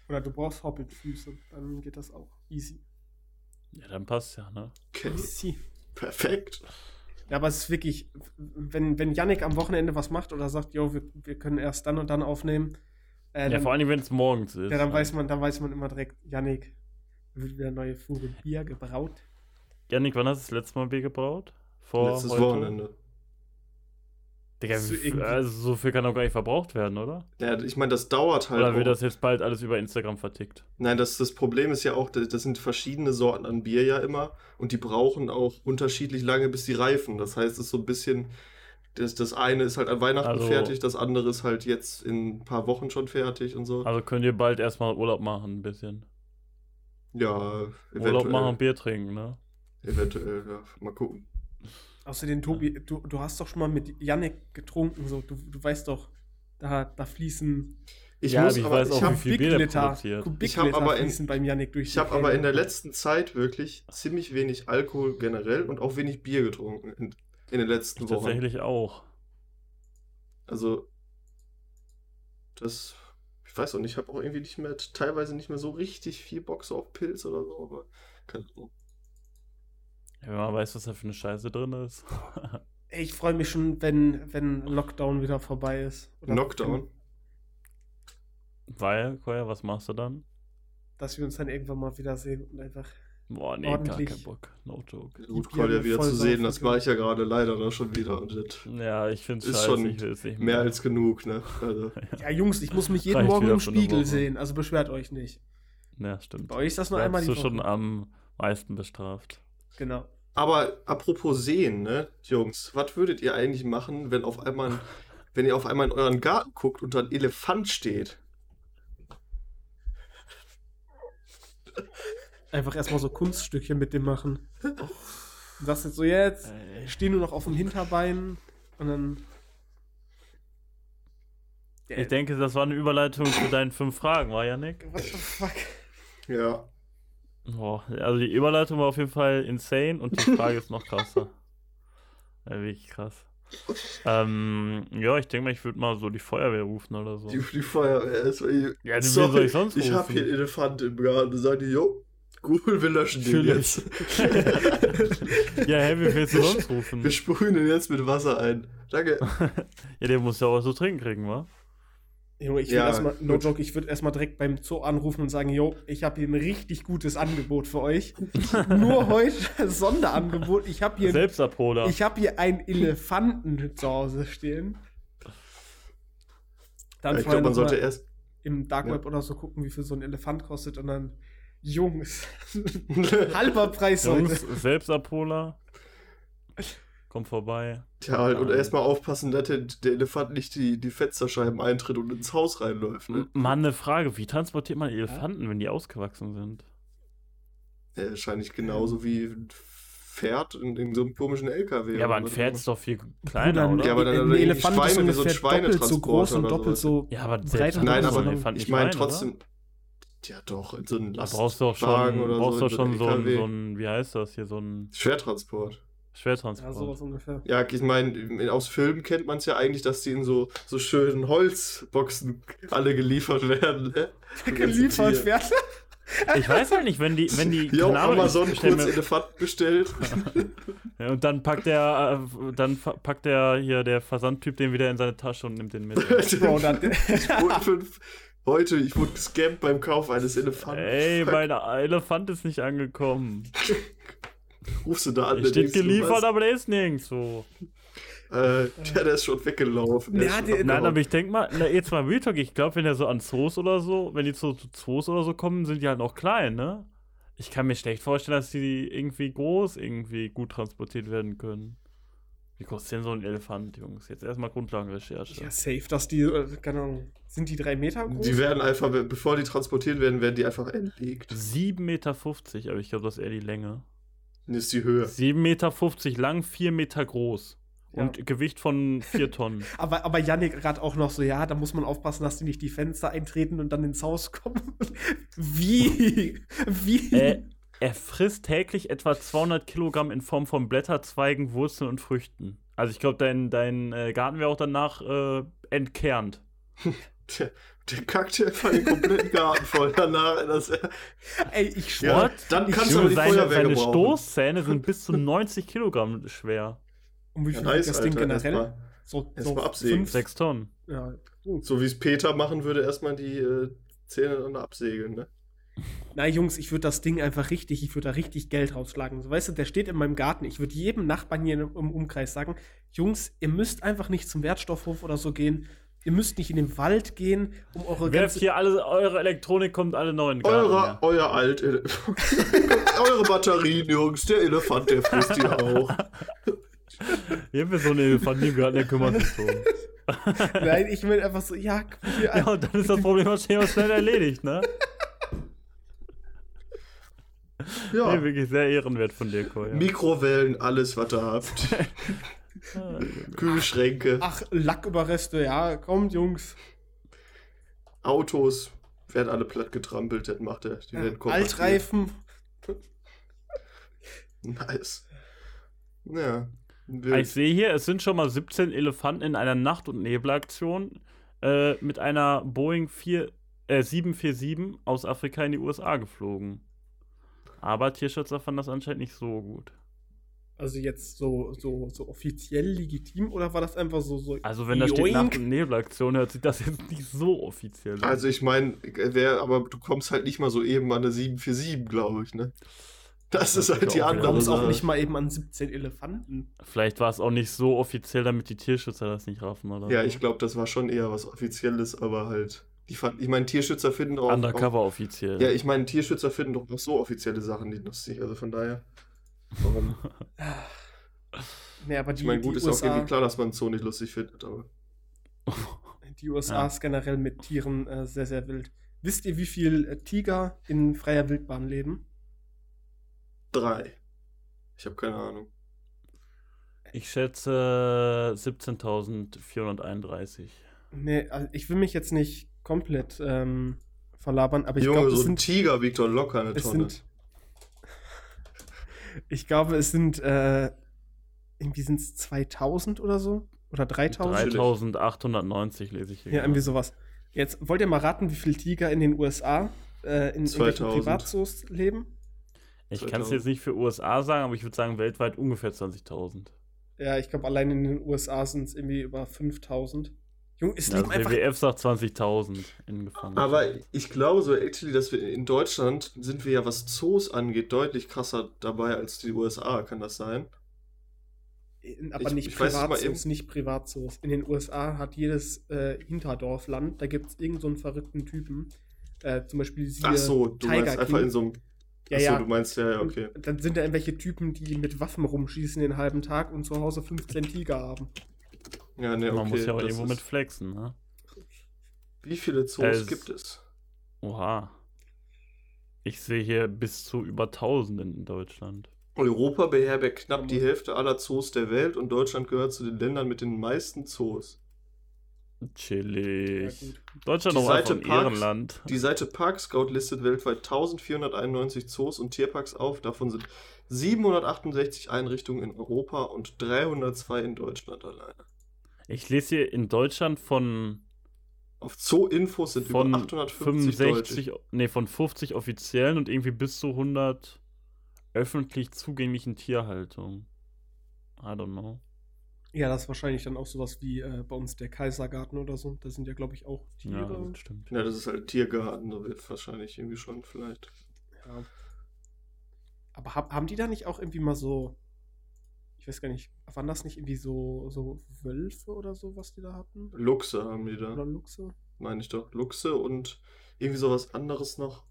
Oder du brauchst Hobbitfüße. Dann geht das auch. Easy. ja, dann passt ja, ne? Okay, Easy. perfekt. Ja, aber es ist wirklich, wenn, wenn Yannick am Wochenende was macht oder sagt, jo, wir, wir können erst dann und dann aufnehmen, äh, Ja, dann, vor allem, wenn es morgens ist. ja, dann ne? weiß man, dann weiß man immer direkt, Yannick wird wieder neue Fuhre Bier gebraut. Janik, wann hast du das letzte Mal Bier gebraut? Vor Letztes heute? Wochenende. Digga, So wie also so viel kann doch gar nicht verbraucht werden, oder? Ja, ich meine, das dauert halt. Oder wird auch. das jetzt bald alles über Instagram vertickt? Nein, das, das Problem ist ja auch, das sind verschiedene Sorten an Bier ja immer und die brauchen auch unterschiedlich lange, bis die reifen. Das heißt, es ist so ein bisschen, das, das eine ist halt an Weihnachten Also- fertig, das andere ist halt jetzt in ein paar Wochen schon fertig und so. Also könnt ihr bald erstmal Urlaub machen, ein bisschen. ja, Urlaub machen und Bier trinken, ne? Eventuell, ja. Mal gucken. Außerdem, Tobi, du, du hast doch schon mal mit Yannick getrunken, so, du, du weißt doch, da, da fließen Ich Ja, muss aber ich aber, weiß ich auch, hab, wie viel. Kubikliter Ich hab aber in- fließen beim Yannick durch ich die habe aber in der letzten Zeit wirklich ziemlich wenig Alkohol generell und auch wenig Bier getrunken in, in den letzten Ich Wochen. tatsächlich auch. Also, das, ich weiß auch nicht, ich habe auch irgendwie nicht mehr, teilweise nicht mehr so richtig viel Bock so auf Pilz oder so, aber keine Ahnung. Ja, wenn man weiß, was da für eine Scheiße drin ist. [LAUGHS] Ich freue mich schon, wenn, wenn Lockdown wieder vorbei ist. Oder Knockdown? Weil, Koya, was machst du dann? Dass wir uns dann irgendwann mal wiedersehen und einfach. Boah, nee, Ordentlich. gar keinen Bock. No joke. Gut, Kolja wieder zu sehen, das mache ich ja gerade leider noch schon wieder und Ja, ich finde es schon nicht mehr als genug, ne? Also, [LAUGHS] Ja, Jungs, ich muss mich jeden Reicht Morgen im Spiegel sehen, also beschwert euch nicht. Ja, stimmt. Bei euch ist das nur Da einmal bist die du Woche. schon am meisten bestraft. Genau. Aber apropos sehen, ne, Jungs, was würdet ihr eigentlich machen, wenn auf einmal, ein- wenn ihr auf einmal in euren Garten guckt und da ein Elefant steht? Einfach erstmal so Kunststückchen mit dem machen. Du sagst jetzt so, jetzt, ich stehe nur noch auf dem Hinterbein und dann. Ja, Ich denke, das war eine Überleitung zu deinen fünf Fragen, war Janik? What the fuck? Ja. Boah, also die Überleitung war auf jeden Fall insane und die [LAUGHS] Frage ist noch krasser. Ja, wirklich krass. Ähm, ja, ich denke mal, ich würde mal so die Feuerwehr rufen oder so. Die, die Feuerwehr ist. Ja, die Sorry, soll ich sonst Ich habe rufen? hier einen Elefant im Garten. Sagen die, jo, cool, wir löschen den Natürlich. jetzt. [LAUGHS] ja, hä, wie willst du sonst rufen? Wir sprühen den jetzt mit Wasser ein. Danke. [LAUGHS] Ja, der muss ja auch was zu trinken kriegen, wa? Junge, ich Ja, würde erstmal, no joke, ich würde erstmal direkt beim Zoo anrufen und sagen, yo, ich habe hier ein richtig gutes Angebot für euch. [LAUGHS] Nur heute Sonderangebot. Ich habe hier, Selbstabholer. ich hab hier einen Elefanten zu Hause stehen. Dann Ja, ich glaube, man sollte erst. im Dark Web oder so gucken, wie viel so ein Elefant kostet und dann, Jungs, [LAUGHS] halber Preis. Jungs, Selbstabholer. Komm vorbei. Tja, halt, und erstmal aufpassen, dass der, der Elefant nicht die, die Fensterscheiben eintritt und ins Haus reinläuft. Ne? Mann, eine Frage. Wie transportiert man Elefanten, wenn die ausgewachsen sind? Ja, wahrscheinlich genauso wie Pferd in, in so einem komischen LKW. Ja, aber ein Pferd ist doch viel kleiner, oder? Ja, aber dann- ein Elefant ist Schweine, wie so ein ungefähr doppelt so groß und Schweinetransporter doppelt so Ja, aber breit Nein, aber. Elefant ich meine klein, oder? trotzdem. Ja, doch, in so einem Da Last brauchst du auch schon, oder brauchst so, du schon so ein, so ein, wie heißt das hier, so ein Schwertransport. Schwertransport. Ja, sowas ungefähr. Ja, ich meine, aus Filmen kennt man es ja eigentlich, dass die in so, so schönen Holzboxen alle geliefert werden. Ne? [LAUGHS] Geliefert werden. Ich weiß halt nicht, wenn die, wenn die, [LAUGHS] Ja, keine Ahnung, Amazon ich kurz Elefant bestellt. [LAUGHS] Ja, und dann packt der, äh, dann packt der hier der Versandtyp den wieder in seine Tasche und nimmt den mit. Bro, dann, Ich wurde fünf, heute, ich wurde gescampt beim Kauf eines Elefanten. Ey, mein Elefant ist nicht angekommen. Rufst du da an? Der steht geliefert, aber der ist nirgendwo. Äh, ja, der ist schon weggelaufen. Der Ja, ist schon der-. Nein, aber ich denk mal, na, jetzt mal Real Talk, ich glaube, wenn er so an Zoos oder so, wenn die zu, zu Zoos oder so kommen, sind die halt noch klein, ne? Ich kann mir schlecht vorstellen, dass die irgendwie groß irgendwie gut transportiert werden können. Wie groß ist denn so ein Elefant, Jungs? Jetzt erstmal Grundlagenrecherche. ja, safe, dass die, äh, keine Ahnung, sind die drei Meter groß? Die werden einfach, bevor die transportiert werden, werden die einfach entlegt. 7,50 Meter, aber ich glaube, das ist eher die Länge. Ist die Höhe. 7,50 Meter lang, 4 Meter groß. Ja. Und Gewicht von 4 Tonnen. [LAUGHS] Aber, aber Yannick gerade auch noch so, ja, da muss man aufpassen, dass die nicht die Fenster eintreten und dann ins Haus kommen. [LAUGHS] Wie? Wie? äh, er frisst täglich etwa 200 Kilogramm in Form von Blätterzweigen, Wurzeln und Früchten. Also ich glaube, dein, dein äh, Garten wäre auch danach äh, entkernt. [LAUGHS] Der, kackt ja einfach den kompletten Garten voll danach. Das, Ey, ich schwör. ja, What? dann kannst du aber die seine, Feuerwehr seine gebrauchen. Stoßzähne sind bis zu 90 Kilogramm schwer. Und wie Ja, viel nice, wiegt das Ding generell? erstmal- So, erstmal absägen. fünf- 6 Tonnen. Ja. Uh. So wie es Peter machen würde, erstmal die äh, Zähne dann absägen, ne? Na, Jungs, ich würde das Ding einfach richtig, ich würde da richtig Geld rausschlagen. So, weißt du, der steht in meinem Garten. Ich würde jedem Nachbarn hier im Umkreis sagen: Jungs, ihr müsst einfach nicht zum Wertstoffhof oder so gehen. Ihr müsst nicht in den Wald gehen, um eure Werft hier alle, eure Elektronik kommt alle neu in den Garten. Eure, ja. euer alt [LAUGHS] Eure Batterien, Jungs, der Elefant, der frisst die auch. Hier haben wir so einen Elefant im Garten, der kümmert sich so. [LAUGHS] Nein, ich will einfach so, ja, hier, Ja, und dann ist das Problem wahrscheinlich auch schnell erledigt, ne? Ja. Nee, wirklich sehr ehrenwert von dir, Koya. Mikrowellen, alles, was ihr habt. [LAUGHS] Ah, Kühlschränke, ach, Lacküberreste, ja, kommt, Jungs. Autos werden alle platt getrampelt, das macht er. Die Ja, werden kompaktiert. Altreifen. [LAUGHS] Nice. Ja. Ich sehe hier, es sind schon mal 17 Elefanten in einer Nacht- und Nebelaktion äh, mit einer Boeing 4, äh, 747 aus Afrika in die USA geflogen. Aber Tierschützer fanden das anscheinend nicht so gut. Also jetzt so, so, so offiziell legitim oder war das einfach so, so Also wenn da steht und Nebelaktion, hört sich das jetzt nicht so offiziell an. Also ich meine, wer, aber du kommst halt nicht mal so eben an eine 747, glaube ich, ne? Das Das ist halt die wieder Du andere kommst auch nicht mal eben an 17 Elefanten. Vielleicht war es auch nicht so offiziell, damit die Tierschützer das nicht raffen, oder? Ja, so. ich glaube, das war schon eher was Offizielles, aber halt. Die fand, ich meine, Tierschützer finden auch. Undercover offiziell. Auch, ja, ich meine, Tierschützer finden doch auch so offizielle Sachen nicht lustig. Also von daher. Warum? [LAUGHS] Nee, aber die, Ich meine, gut, die ist auch USA, irgendwie klar, dass man Zoo nicht lustig findet, aber. [LAUGHS] die USA Ja. ist generell mit Tieren äh, sehr, sehr wild. Wisst ihr, wie viel äh, Tiger in freier Wildbahn leben? Drei. Ich habe keine Ahnung. Ich schätze 17.431. Nee, also ich will mich jetzt nicht komplett ähm, verlabern, aber ich Junge, glaube, so es ein sind, Tiger wiegt doch locker eine es Tonne. sind ich glaube, es sind äh, irgendwie sind es 2000 oder so oder 3000. 3890 lese ich hier. Ja, gerade. irgendwie sowas. Jetzt wollt ihr mal raten, wie viele Tiger in den USA äh, in, in welchen 2000. Privatzoos leben? Ich kann es 2000. jetzt nicht für USA sagen, aber ich würde sagen weltweit ungefähr 20.000. Ja, ich glaube, allein in den USA sind es irgendwie über 5000. Junge, es Also leben einfach. WWF sagt 20.000 in Gefangenschaft. Aber ich glaube so, actually, dass wir in Deutschland sind wir ja, was Zoos angeht, deutlich krasser dabei als die USA, kann das sein? Aber Ich- nicht ich weiß es mal Privatzoos, nicht Privatzoos. In den USA hat jedes äh, Hinterdorfland, da gibt es irgendeinen so einen verrückten Typen. Äh, zum Beispiel siehe Ach so, du Tiger meinst einfach King. in so einem. Ja, Ach so, ja. du meinst ja, ja, okay. Und dann sind da irgendwelche Typen, die mit Waffen rumschießen den halben Tag und zu Hause 15 Tiger haben. Ja, ne, okay. Man muss ja auch irgendwo ist- mit flexen, ne? Wie viele Zoos Es- gibt es? Oha. Ich sehe hier bis zu über 1000 in Deutschland. Europa beherbergt knapp die Hälfte aller Zoos der Welt und Deutschland gehört zu den Ländern mit den meisten Zoos. Chillig. Ja. Deutschland mal Seite ein Parks- Ehrenland. Die Seite Park Scout listet weltweit 1491 Zoos und Tierparks auf. Davon sind 768 Einrichtungen in Europa und 302 in Deutschland alleine. Ich lese hier in Deutschland von, Auf Zoo-Infos sind von über 850 65, Deutsche. nee, von 50 offiziellen und irgendwie bis zu 100 öffentlich zugänglichen Tierhaltungen. I don't know. Ja, das ist wahrscheinlich dann auch sowas wie äh, bei uns der Kaisergarten oder so. Da sind ja, glaube ich, auch Ja, Tiere. das stimmt. Ja, das ist halt Tiergarten, da wird wahrscheinlich irgendwie schon vielleicht. Ja. Aber hab, haben die da nicht auch irgendwie mal so, ich weiß gar nicht, waren das nicht irgendwie so, so Wölfe oder so, was die da hatten? Luchse haben die Oder da, Luchse? meine ich doch. Luchse und irgendwie sowas anderes noch.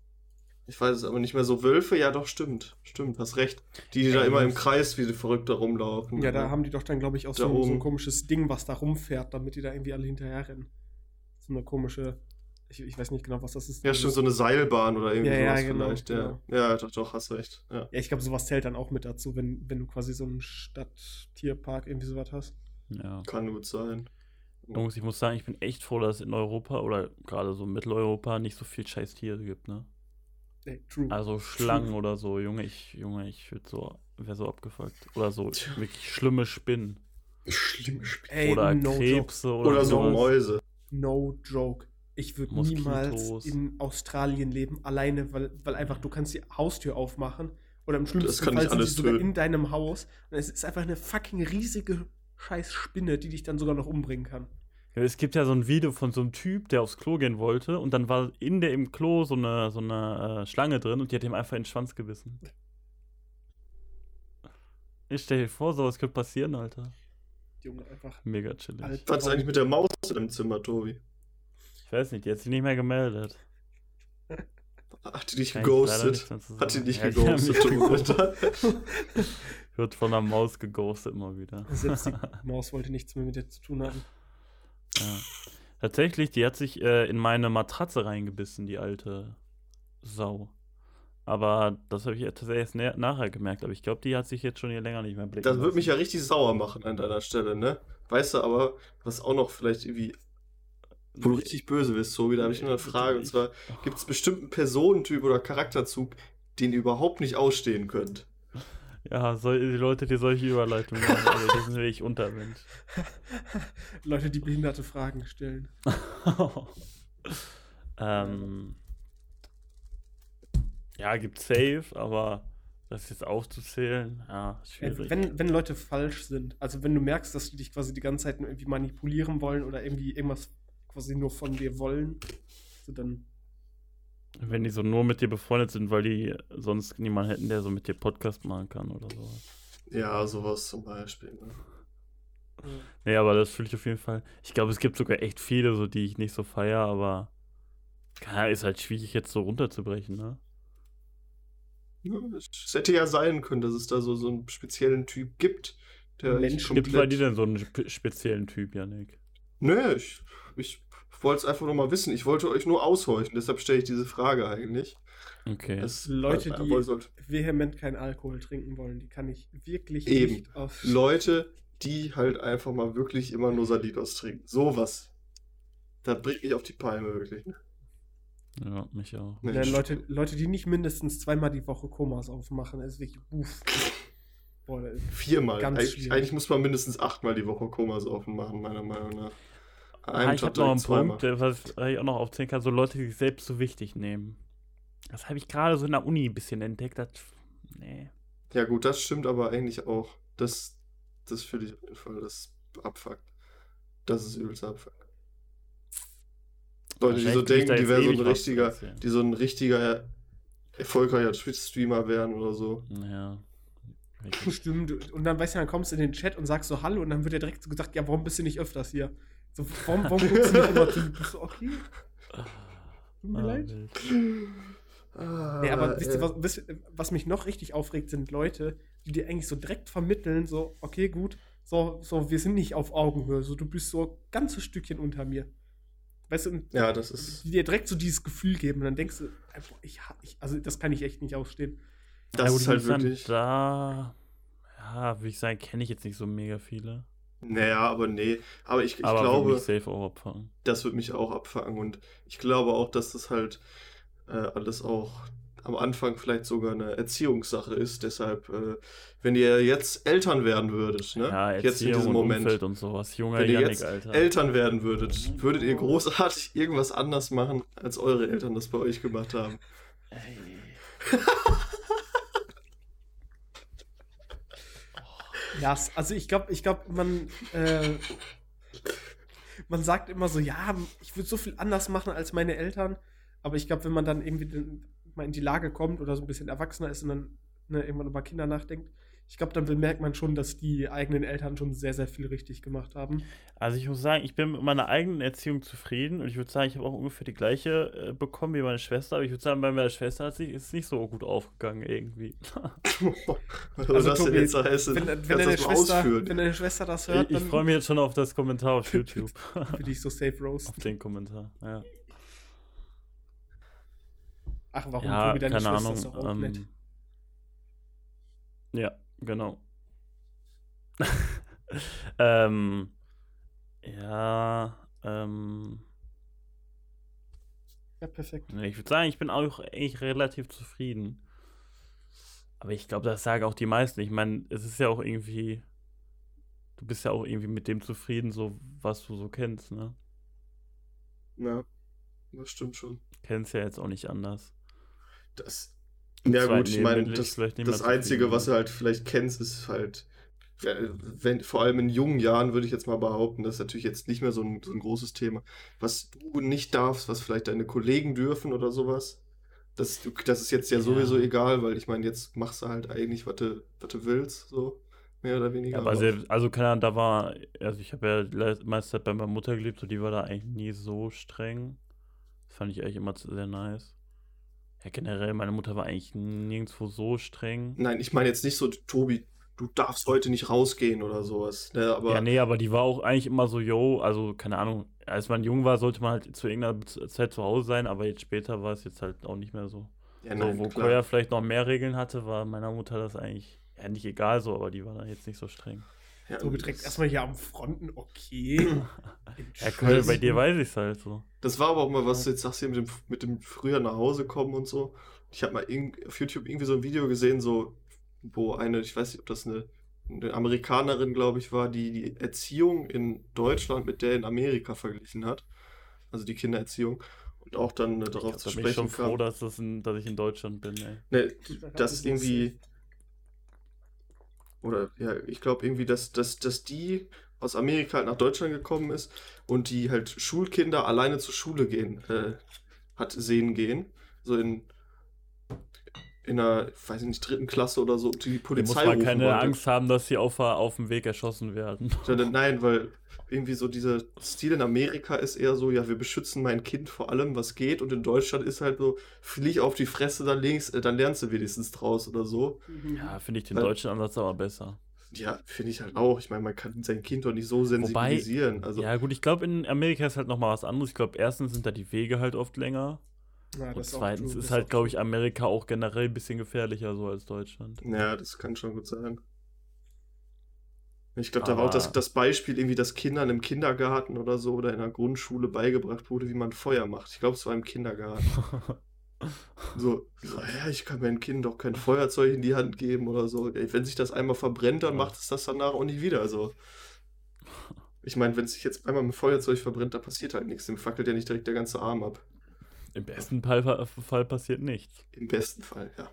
Ich weiß es aber nicht mehr so. Wölfe, ja doch, stimmt. Stimmt, hast recht. Die, die da Ey, immer im Kreis wie die Verrückte rumlaufen. Ja, da haben die doch dann, glaube ich, auch Da so, so ein komisches Ding, was da rumfährt, damit die da irgendwie alle hinterher rennen. So eine komische, ich, ich weiß nicht genau, was das ist. Ja, stimmt, so eine Seilbahn oder irgendwie Ja, ja, sowas genau, vielleicht. Ja, genau. ja doch, doch, hast recht. Ja. Ja, ich glaube, sowas zählt dann auch mit dazu, wenn, wenn du quasi so einen Stadttierpark irgendwie sowas hast. Ja. Kann gut sein. Jungs, ich muss sagen, ich bin echt froh, dass es in Europa oder gerade so Mitteleuropa nicht so viel scheiß Tiere gibt, ne? Ey, true. Also Schlangen oder so, Junge, ich, Junge, ich würde so, wäre so abgefuckt. Oder so Tja. wirklich schlimme Spinnen. Schlimm Spiel. Ey, oder no joke. Krebse oder, Oder so. Mäuse. No joke. Ich würde niemals in Australien leben, alleine, weil, weil einfach du kannst die Haustür aufmachen oder im schlimmsten Fall sind alles sogar töten. in deinem Haus und es ist einfach eine fucking riesige scheiß Spinne, die dich dann sogar noch umbringen kann. Ja, es gibt ja so ein Video von so einem Typ, der aufs Klo gehen wollte und dann war in der im Klo so eine, so eine äh, Schlange drin und die hat ihm einfach in den Schwanz gebissen. Ich stell dir vor, sowas könnte passieren, Alter. Junge, einfach Mega chillig. Was ist eigentlich mit der Maus im Zimmer, Tobi? Weiß nicht, die hat sich nicht mehr gemeldet. Hat die dich geghostet? Hat die dich Ja, geghostet. [LAUGHS] Wird von der Maus geghostet immer wieder. Selbst die [LAUGHS] Maus wollte nichts mehr mit dir zu tun haben. Ja. Tatsächlich, die hat sich äh, in meine Matratze reingebissen, die alte Sau. Aber das habe ich ja tatsächlich erst nachher gemerkt. Aber ich glaube, die hat sich jetzt schon hier länger nicht mehr blicken Das würde mich ja richtig sauer machen an deiner Stelle, ne? Weißt du aber, was auch noch vielleicht irgendwie, wo du richtig böse bist, so, da habe ich nur eine Frage. Und zwar, gibt es bestimmten Personentyp oder Charakterzug, den ihr überhaupt nicht ausstehen könnt? Ja, so, die Leute, die solche Überleitungen machen, also, die sind wirklich Untermensch. [LAUGHS] Leute, die behinderte Fragen stellen. [LAUGHS] ähm, ja, gibt safe, aber das jetzt aufzuzählen, ja, Ey, schwierig. Wenn, wenn Leute falsch sind, also wenn du merkst, dass die dich quasi die ganze Zeit nur irgendwie manipulieren wollen oder irgendwie irgendwas quasi nur von dir wollen, so dann Wenn die so nur mit dir befreundet sind, weil die sonst niemanden hätten, der so mit dir Podcast machen kann oder sowas. Ja, sowas zum Beispiel. Ne? Nee, aber das fühle ich auf jeden Fall. Ich glaube, es gibt sogar echt viele, so die ich nicht so feier, aber ja, ist halt schwierig jetzt so runterzubrechen, ne? Ja, Es hätte ja sein können, dass es da so, so einen speziellen Typ gibt, der Mensch echt Gibt bei dir denn so einen spe speziellen Typ, Janik? Nö, ich, ich wollte es einfach nur mal wissen. Ich wollte euch nur aushorchen, deshalb stelle ich diese Frage eigentlich. Okay. Es- Leute, die- wollt- vehement keinen Alkohol trinken wollen, die kann ich wirklich Eben. nicht auf. Leute, die halt einfach mal wirklich immer nur Salidos trinken. Sowas. Das bringt mich auf die Palme, wirklich. ja, mich auch. Ja. Leute, Leute, die nicht mindestens zweimal die Woche Komas aufmachen, ist wirklich uff. Boah, das ist- Viermal. Ganz Eig schwierig. eigentlich muss man mindestens achtmal die Woche Komasaufen machen, meiner Meinung nach. Ah, ich habe noch einen. Punkt, der- was ich auch noch aufzählen kann, so Leute, die sich selbst so wichtig nehmen. Das habe ich gerade so in der Uni ein bisschen entdeckt. Das, nee. Ja, gut, das stimmt aber eigentlich auch. Das, das finde ich auf jeden Fall, das abfuckt. Das ist übelst abfuckt. Leute, die so denken, die wären so ewig ein richtiger, die so ein richtiger erfolgreicher Twitch-Streamer wären oder so. Ja. Stimmt. Und dann weißt du, dann kommst du in den Chat und sagst so Hallo und dann wird dir direkt so gesagt, ja, warum bist du nicht öfters hier? So, warum, warum guckst du nicht immer zu? Bist so, okay, tut mir Ah, leid. wild. Ah, Nee, aber wisst ihr, äh, was, wisst ihr, was mich noch richtig aufregt, sind Leute, die dir eigentlich so direkt vermitteln, so, okay, gut, so, so, wir sind nicht auf Augenhöhe, so, du bist so ein ganzes Stückchen unter mir. Weißt du, Ja, das ist. die dir direkt so dieses Gefühl geben und dann denkst du, boah, ich, ich, also das kann ich echt nicht ausstehen. Das gut, ist halt wirklich. Da, ja, würde ich sagen, kenne ich jetzt nicht so mega viele. Naja, aber nee. Aber ich, ich aber glaube, das wird mich auch abfangen. Und ich glaube auch, dass das halt äh, alles auch am Anfang vielleicht sogar eine Erziehungssache ist. Deshalb, äh, wenn ihr jetzt Eltern werden würdet, ne? Ja, jetzt in diesem Moment. Umfeld und sowas. Junger Wenn ihr Janik, jetzt Alter. Eltern werden würdet, würdet ihr großartig irgendwas anders machen, als eure Eltern das bei euch gemacht haben. Ey. [LAUGHS] Ja, also ich glaube, ich glaube, man, äh, man sagt immer so, ja, ich würde so viel anders machen als meine Eltern. Aber ich glaube, wenn man dann irgendwie mal in die Lage kommt oder so ein bisschen erwachsener ist und dann ne, irgendwann über Kinder nachdenkt, ich glaube, dann bemerkt man schon, dass die eigenen Eltern schon sehr, sehr viel richtig gemacht haben. Also ich muss sagen, ich bin mit meiner eigenen Erziehung zufrieden und ich würde sagen, ich habe auch ungefähr die gleiche äh, bekommen wie meine Schwester, aber ich würde sagen, bei meiner Schwester hat sich ist nicht so gut aufgegangen irgendwie. [LAUGHS] Was Also, das Tobi, jetzt heißt, Wenn, wenn, deine Schwester, wenn deine Schwester das hört, ich ich freue mich jetzt schon auf das Kommentar auf [LAUGHS] YouTube. würde ich so safe roast. auf den Kommentar, ja. Ach, warum Ja, Tobi, deine keine Schwester Ahnung. ist doch auch nett. Ähm, ja, genau. [LAUGHS] ähm, ja, ähm, Ja, perfekt. ich würde sagen, ich bin auch eigentlich relativ zufrieden. Aber ich glaube, das sagen auch die meisten. Ich meine, es ist ja auch irgendwie, du bist ja auch irgendwie mit dem zufrieden, so was du so kennst, ne? Ja, das stimmt schon. Kennst ja jetzt auch nicht anders. Das. Ja, gut, ich meine, das, das Einzige, was du ne? halt vielleicht kennst, ist halt, äh, wenn, vor allem in jungen Jahren würde ich jetzt mal behaupten, das ist natürlich jetzt nicht mehr so ein, so ein großes Thema. Was du nicht darfst, was vielleicht deine Kollegen dürfen oder sowas, das, das ist jetzt ja, Ja. sowieso egal, weil ich meine, jetzt machst du halt eigentlich, was du, was du willst, so mehr oder weniger. Ja, aber selbst, also keine Ahnung, da war, also ich habe ja meiste Zeit bei meiner Mutter gelebt und die war da eigentlich nie so streng. Das fand ich eigentlich immer sehr nice. Ja, generell, meine Mutter war eigentlich nirgendwo so streng. Nein, ich meine jetzt nicht so, Tobi, du darfst heute nicht rausgehen oder sowas. Ne, aber Ja, nee, aber die war auch eigentlich immer so, yo, also keine Ahnung, als man jung war, sollte man halt zu irgendeiner Zeit zu Hause sein, aber jetzt später war es jetzt halt auch nicht mehr so. ja, so, nein, wo klar. Koya vielleicht noch mehr Regeln hatte, war meiner Mutter das eigentlich, ja, nicht egal so, aber die war dann jetzt nicht so streng. Ja, trägt das- erstmal hier am Fronten, okay. [CLEARS THROAT] Ja, Koya, bei dir weiß ich es halt so. Das war aber auch mal, was du jetzt sagst hier mit dem, mit dem früher nach Hause kommen und so. Ich habe mal auf YouTube irgendwie so ein Video gesehen, so, wo eine, ich weiß nicht, ob das eine, eine Amerikanerin, glaube ich, war, die die Erziehung in Deutschland mit der in Amerika verglichen hat. Also die Kindererziehung. Und auch dann äh, Ich darauf glaub, zu bin ich schon sprechen froh, kam. dass, das in, dass ich in Deutschland bin, ey. Ne, Das ist irgendwie, oder ja, ich glaube irgendwie, dass, dass, dass die aus Amerika halt nach Deutschland gekommen ist und die halt Schulkinder alleine zur Schule gehen, äh, hat sehen gehen. So in, in einer, ich weiß nicht, dritten Klasse oder so, die Hier muss Polizei man rufen keine wollte. Angst haben, dass sie auf, auf dem Weg erschossen werden. Nein, weil irgendwie so dieser Stil in Amerika ist eher so, ja, wir beschützen mein Kind vor allem, was geht. Und in Deutschland ist halt so, flieg auf die Fresse, dann, links, äh, dann lernst du wenigstens draus oder so. Ja, finde ich den Weil- deutschen Ansatz aber besser. Ja, finde ich halt auch. Ich meine, man kann sein Kind doch nicht so sensibilisieren. also, ja, gut, ich glaube, in Amerika ist halt nochmal was anderes. Ich glaube, erstens sind da die Wege halt oft länger. Ja, und das ist auch zweitens true, ist halt, glaube ich. Amerika auch generell ein bisschen gefährlicher so als Deutschland. ja, das kann schon gut sein. Ich glaube, da war auch das, das Beispiel, irgendwie, dass Kindern im Kindergarten oder so oder in der Grundschule beigebracht wurde, wie man Feuer macht. Ich glaube, es war im Kindergarten. [LAUGHS] So, so, ja, ich kann meinem Kind doch kein Feuerzeug in die Hand geben oder so. Ey, wenn sich das einmal verbrennt, dann Ja. macht es das danach auch nicht wieder. Also, ich meine, wenn es sich jetzt einmal mit Feuerzeug verbrennt, da passiert halt nichts. Dem fackelt ja nicht direkt der ganze Arm ab. Im besten Fall, Fall passiert nichts. Im besten Fall, ja.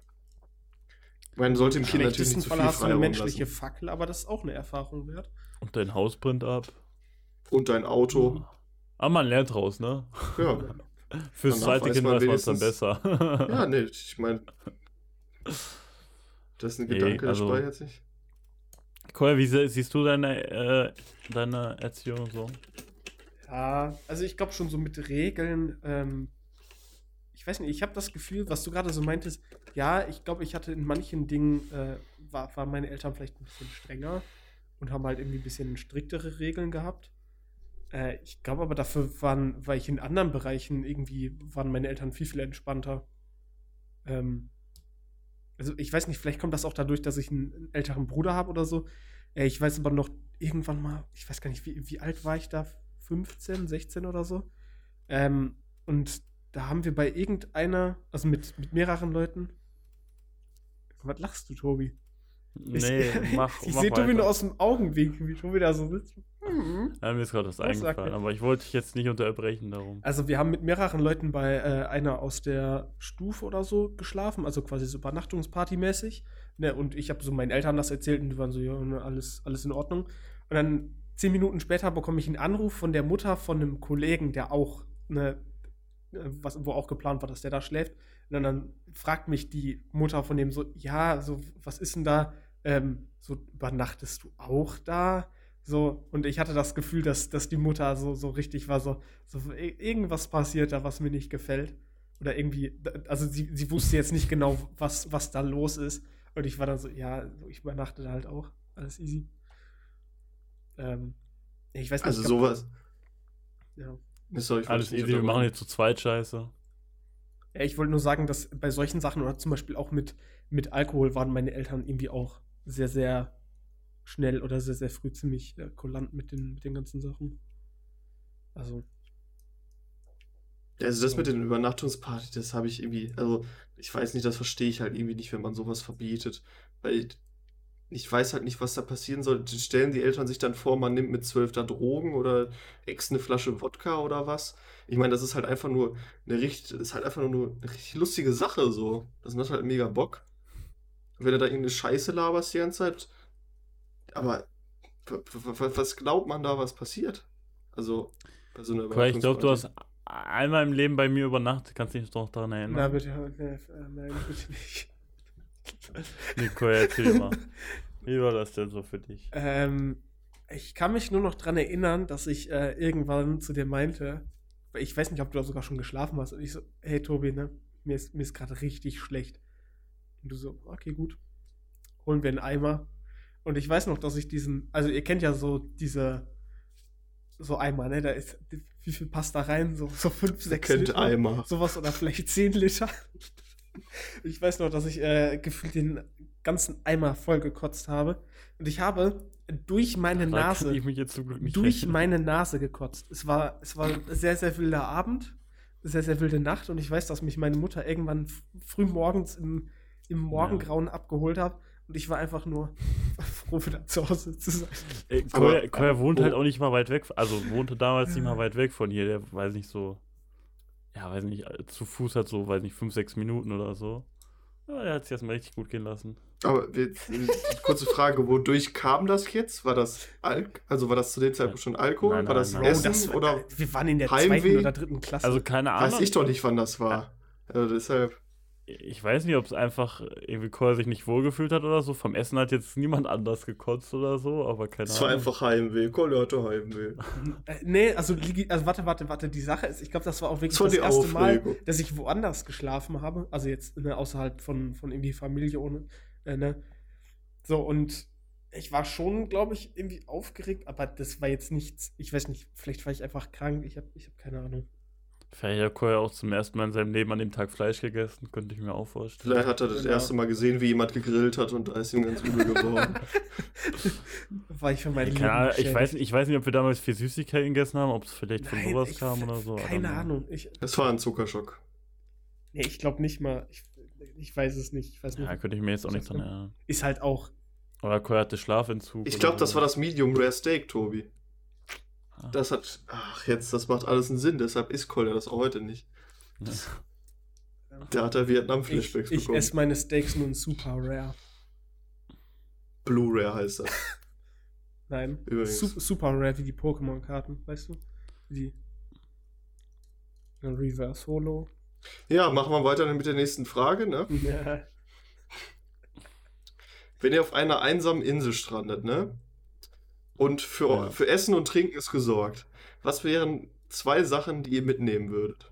Man sollte dem Im Kind natürlich nicht zu Fall viel hast du eine menschliche lassen. Fackel, aber das ist auch eine Erfahrung wert. Und dein Haus brennt ab. Und dein Auto. Aber man lernt draus, ne? Ja, [LAUGHS] Fürs Danach zweite Kind weiß man es dann besser. ja, [LAUGHS] nee, ich meine, das ist ein Nee, Gedanke, der also- speichert sich. Koya, wie sie- siehst du deine, äh, deine Erziehung so? Ja, also ich glaube schon so mit Regeln. Ähm, ich weiß nicht, ich habe das Gefühl, was du gerade so meintest, ja, ich glaube, ich hatte in manchen Dingen, äh, war, waren meine Eltern vielleicht ein bisschen strenger und haben halt irgendwie ein bisschen striktere Regeln gehabt. Äh, ich glaube aber dafür waren, war ich in anderen Bereichen irgendwie, waren meine Eltern viel, viel entspannter. Ähm, also ich weiß nicht, vielleicht kommt das auch dadurch, dass ich einen, einen älteren Bruder habe oder so. Äh, ich weiß aber noch irgendwann mal, ich weiß gar nicht, wie, wie alt war ich da? 15, 16 oder so. Ähm, und da haben wir bei irgendeiner, also mit, mit mehreren Leuten. Was lachst du, Tobi? Nee, [LAUGHS] ich, mach. Ich sehe Tobi nur aus dem Augenwinkel, wie Tobi da so sitzt. Mhm. Ja, mir ist gerade was eingefallen, er? aber ich wollte dich jetzt nicht unterbrechen darum. Also wir haben mit mehreren Leuten bei äh, einer aus der Stufe oder so geschlafen, also quasi so Übernachtungsparty-mäßig. Ne, und ich habe so meinen Eltern das erzählt und die waren so, ja, ne, alles, alles in Ordnung. Und dann zehn Minuten später bekomme ich einen Anruf von der Mutter von einem Kollegen, der auch, ne, äh, was, wo auch geplant war, dass der da schläft. Und dann, fragt mich die Mutter von dem so, ja, so, was ist denn da? Ähm, so, übernachtest du auch da? So, und ich hatte das Gefühl, dass, dass die Mutter so, so richtig war, so, so irgendwas passiert da, was mir nicht gefällt. Oder irgendwie, also sie, sie wusste jetzt nicht genau, was, was da los ist. Und ich war dann so, ja, ich übernachte da halt auch. Alles easy. Ähm, ich weiß nicht. Also sowas. Ja. Nee, Sorry, ich wollte Alles easy, wir machen jetzt zu zweit Scheiße. Ja, ich wollte nur sagen, dass bei solchen Sachen oder zum Beispiel auch mit, mit Alkohol waren meine Eltern irgendwie auch sehr, sehr schnell oder sehr, sehr früh ziemlich äh, kulant mit den, mit den ganzen Sachen. Also, Also das mit den Übernachtungspartys, das habe ich irgendwie, also ich weiß nicht, das verstehe ich halt irgendwie nicht, wenn man sowas verbietet, weil ich weiß halt nicht, was da passieren soll. Stellen die Eltern sich dann vor, man nimmt mit zwölf da Drogen oder ex eine Flasche Wodka oder was? Ich meine, das ist halt einfach nur eine richtig, ist halt einfach nur eine richtig lustige Sache so. Das macht halt mega Bock. Wenn du da irgendeine Scheiße laberst die ganze Zeit, aber was glaubt man da, was passiert? Also bei so einer ich glaube, du hast einmal im Leben bei mir übernachtet, kannst dich noch daran na erinnern. bitte, ne, äh, nein, bitte nicht. [LAUGHS] Koya, erzähl mal. Wie war das denn so für dich? Ähm, ich kann mich nur noch dran erinnern, dass ich äh, irgendwann zu dir meinte, ich weiß nicht, ob du da sogar schon geschlafen hast, und ich so, hey Tobi, ne, mir ist, mir ist gerade richtig schlecht. Und du so, okay, gut. Holen wir einen Eimer. Und ich weiß noch, dass ich diesen, also ihr kennt ja so diese, so Eimer, ne, da ist, wie viel passt da rein? So, so fünf, sechs Kennt Liter. Eimer. Sowas oder vielleicht 10 Liter. [LAUGHS] Ich weiß noch, dass ich äh, gefühlt den ganzen Eimer voll gekotzt habe. Und ich habe durch meine Da kann Nase, ich mich jetzt zum Glück nicht durch rechnen. meine Nase gekotzt. Es war, es war ein sehr, sehr wilder Abend, sehr, sehr wilde Nacht. Und ich weiß, dass mich meine Mutter irgendwann früh morgens im, im Morgengrauen abgeholt hat. Und ich war einfach nur [LAUGHS] froh, wieder zu Hause zu sein. Aber- Koya, Koya wohnt wo- halt auch nicht mal weit weg, also wohnte damals nicht mal weit weg von hier, der weiß nicht so, ja, weiß nicht, zu Fuß hat so, weiß nicht, fünf, sechs Minuten oder so. Ja, er hat sich erstmal richtig gut gehen lassen. Aber wir, kurze Frage, wodurch kam das jetzt? War das Alk also war das zu dem Zeitpunkt schon Alkohol? Nein, war nein, das nein. Essen das war- oder wir waren in der Heimweh? zweiten oder dritten Klasse. Also keine Ahnung. weiß ich doch nicht, wann das war. Also deshalb. Ich weiß nicht, ob es einfach irgendwie Koya sich nicht wohlgefühlt hat oder so. Vom Essen hat jetzt niemand anders gekotzt oder so, aber keine Es war Ahnung. einfach Heimweh. Kolle hatte Heimweh. Äh, nee, also, also warte, warte, warte. Die Sache ist, ich glaube, das war auch wirklich Das das, die erste Mal, Aufregung. dass ich woanders geschlafen habe. Also jetzt ne, außerhalb von, von irgendwie Familie ohne. Äh, ne? So, und ich war schon, glaube ich, irgendwie aufgeregt, aber das war jetzt nichts. Ich weiß nicht, vielleicht war ich einfach krank. Ich habe ich hab keine Ahnung. Vielleicht hat Koya auch zum ersten Mal in seinem Leben an dem Tag Fleisch gegessen, könnte ich mir auch vorstellen. Vielleicht hat er das Genau. erste Mal gesehen, wie jemand gegrillt hat und da ist ihm ganz übel geworden. [LAUGHS] war ich für mein Ich, Leben keine Ahnung, ich, weiß, nicht- ich weiß nicht, ob wir damals viel Süßigkeiten gegessen haben, ob es vielleicht von Nein, sowas ich- kam oder so. Keine. Ahnung. Ich, Es war ein Zuckerschock. nee, ich glaube nicht mal. Ich, ich weiß es nicht. Ich weiß nicht. Ja, könnte ich mir jetzt auch nicht Ist das dran erinnern. Ist halt auch. Oder Koya hatte Schlafentzug. Ich glaube, das so. war das Medium Rare Steak, Tobi. Ah. Das hat. Ach, jetzt, das macht alles einen Sinn, deshalb isst Kolle das auch heute nicht. Ja. Der hat da Ich, Vietnam-Flashbacks ich bekommen. esse meine Steaks nun super rare. Blu-ray heißt das. Nein. Übrigens. Su super rare wie die Pokémon-Karten, weißt du? Die. Ein Reverse Holo. Ja, machen wir weiter mit der nächsten Frage, ne? Ja. Wenn ihr auf einer einsamen Insel strandet, ne? Und für, Ja. für Essen und Trinken ist gesorgt. Was wären zwei Sachen, die ihr mitnehmen würdet?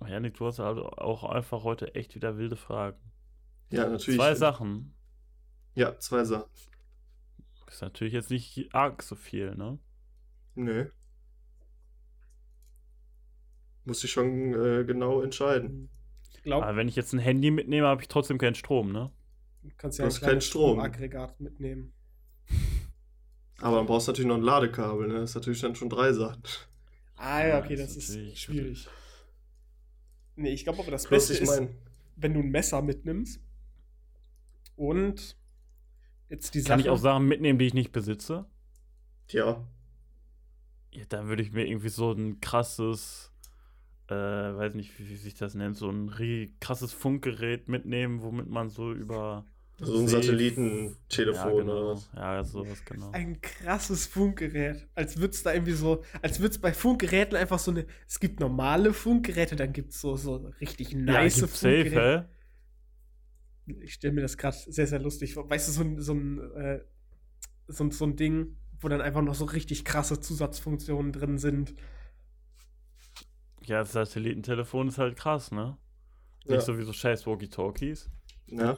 Oh, Janik, du hast also auch einfach heute echt wieder wilde Fragen. Ja, natürlich. Zwei Sachen. Ja, zwei Sachen. Ist natürlich jetzt nicht arg so viel, ne? Nee. Muss ich schon äh, genau entscheiden. Ich glaube, Aber wenn ich jetzt ein Handy mitnehme, habe ich trotzdem keinen Strom, ne? du kannst ja Du ein keinen Strom. Stromaggregat mitnehmen. Aber dann brauchst du natürlich noch ein Ladekabel, ne? Das ist natürlich dann schon drei Sachen. Ah ja, okay, das das ist ist schwierig. Nee, ich glaube aber das Plus, Beste ich ist, meine, wenn du ein Messer mitnimmst und jetzt die Sache. Kann ich auch Sachen mitnehmen, die ich nicht besitze? ja, Ja, dann würde ich mir irgendwie so ein krasses, äh, weiß nicht, wie, wie sich das nennt, so ein krasses Funkgerät mitnehmen, womit man so über. So ein Satellitentelefon ja, genau. oder was. Ja, sowas, genau. ein krasses Funkgerät. Als würde es da irgendwie so, als würde es bei Funkgeräten einfach so eine. Es gibt normale Funkgeräte, dann gibt es so, so richtig Ja, nice safe, Funkgeräte. hä? Ich stelle mir das gerade sehr, sehr lustig vor. Weißt du, so ein, so ein, äh, so, ein- so ein Ding, wo dann einfach noch so richtig krasse Zusatzfunktionen drin sind. Ja, das Satellitentelefon ist halt krass, ne? Ja. Nicht sowieso scheiß Walkie-Talkies. Ja,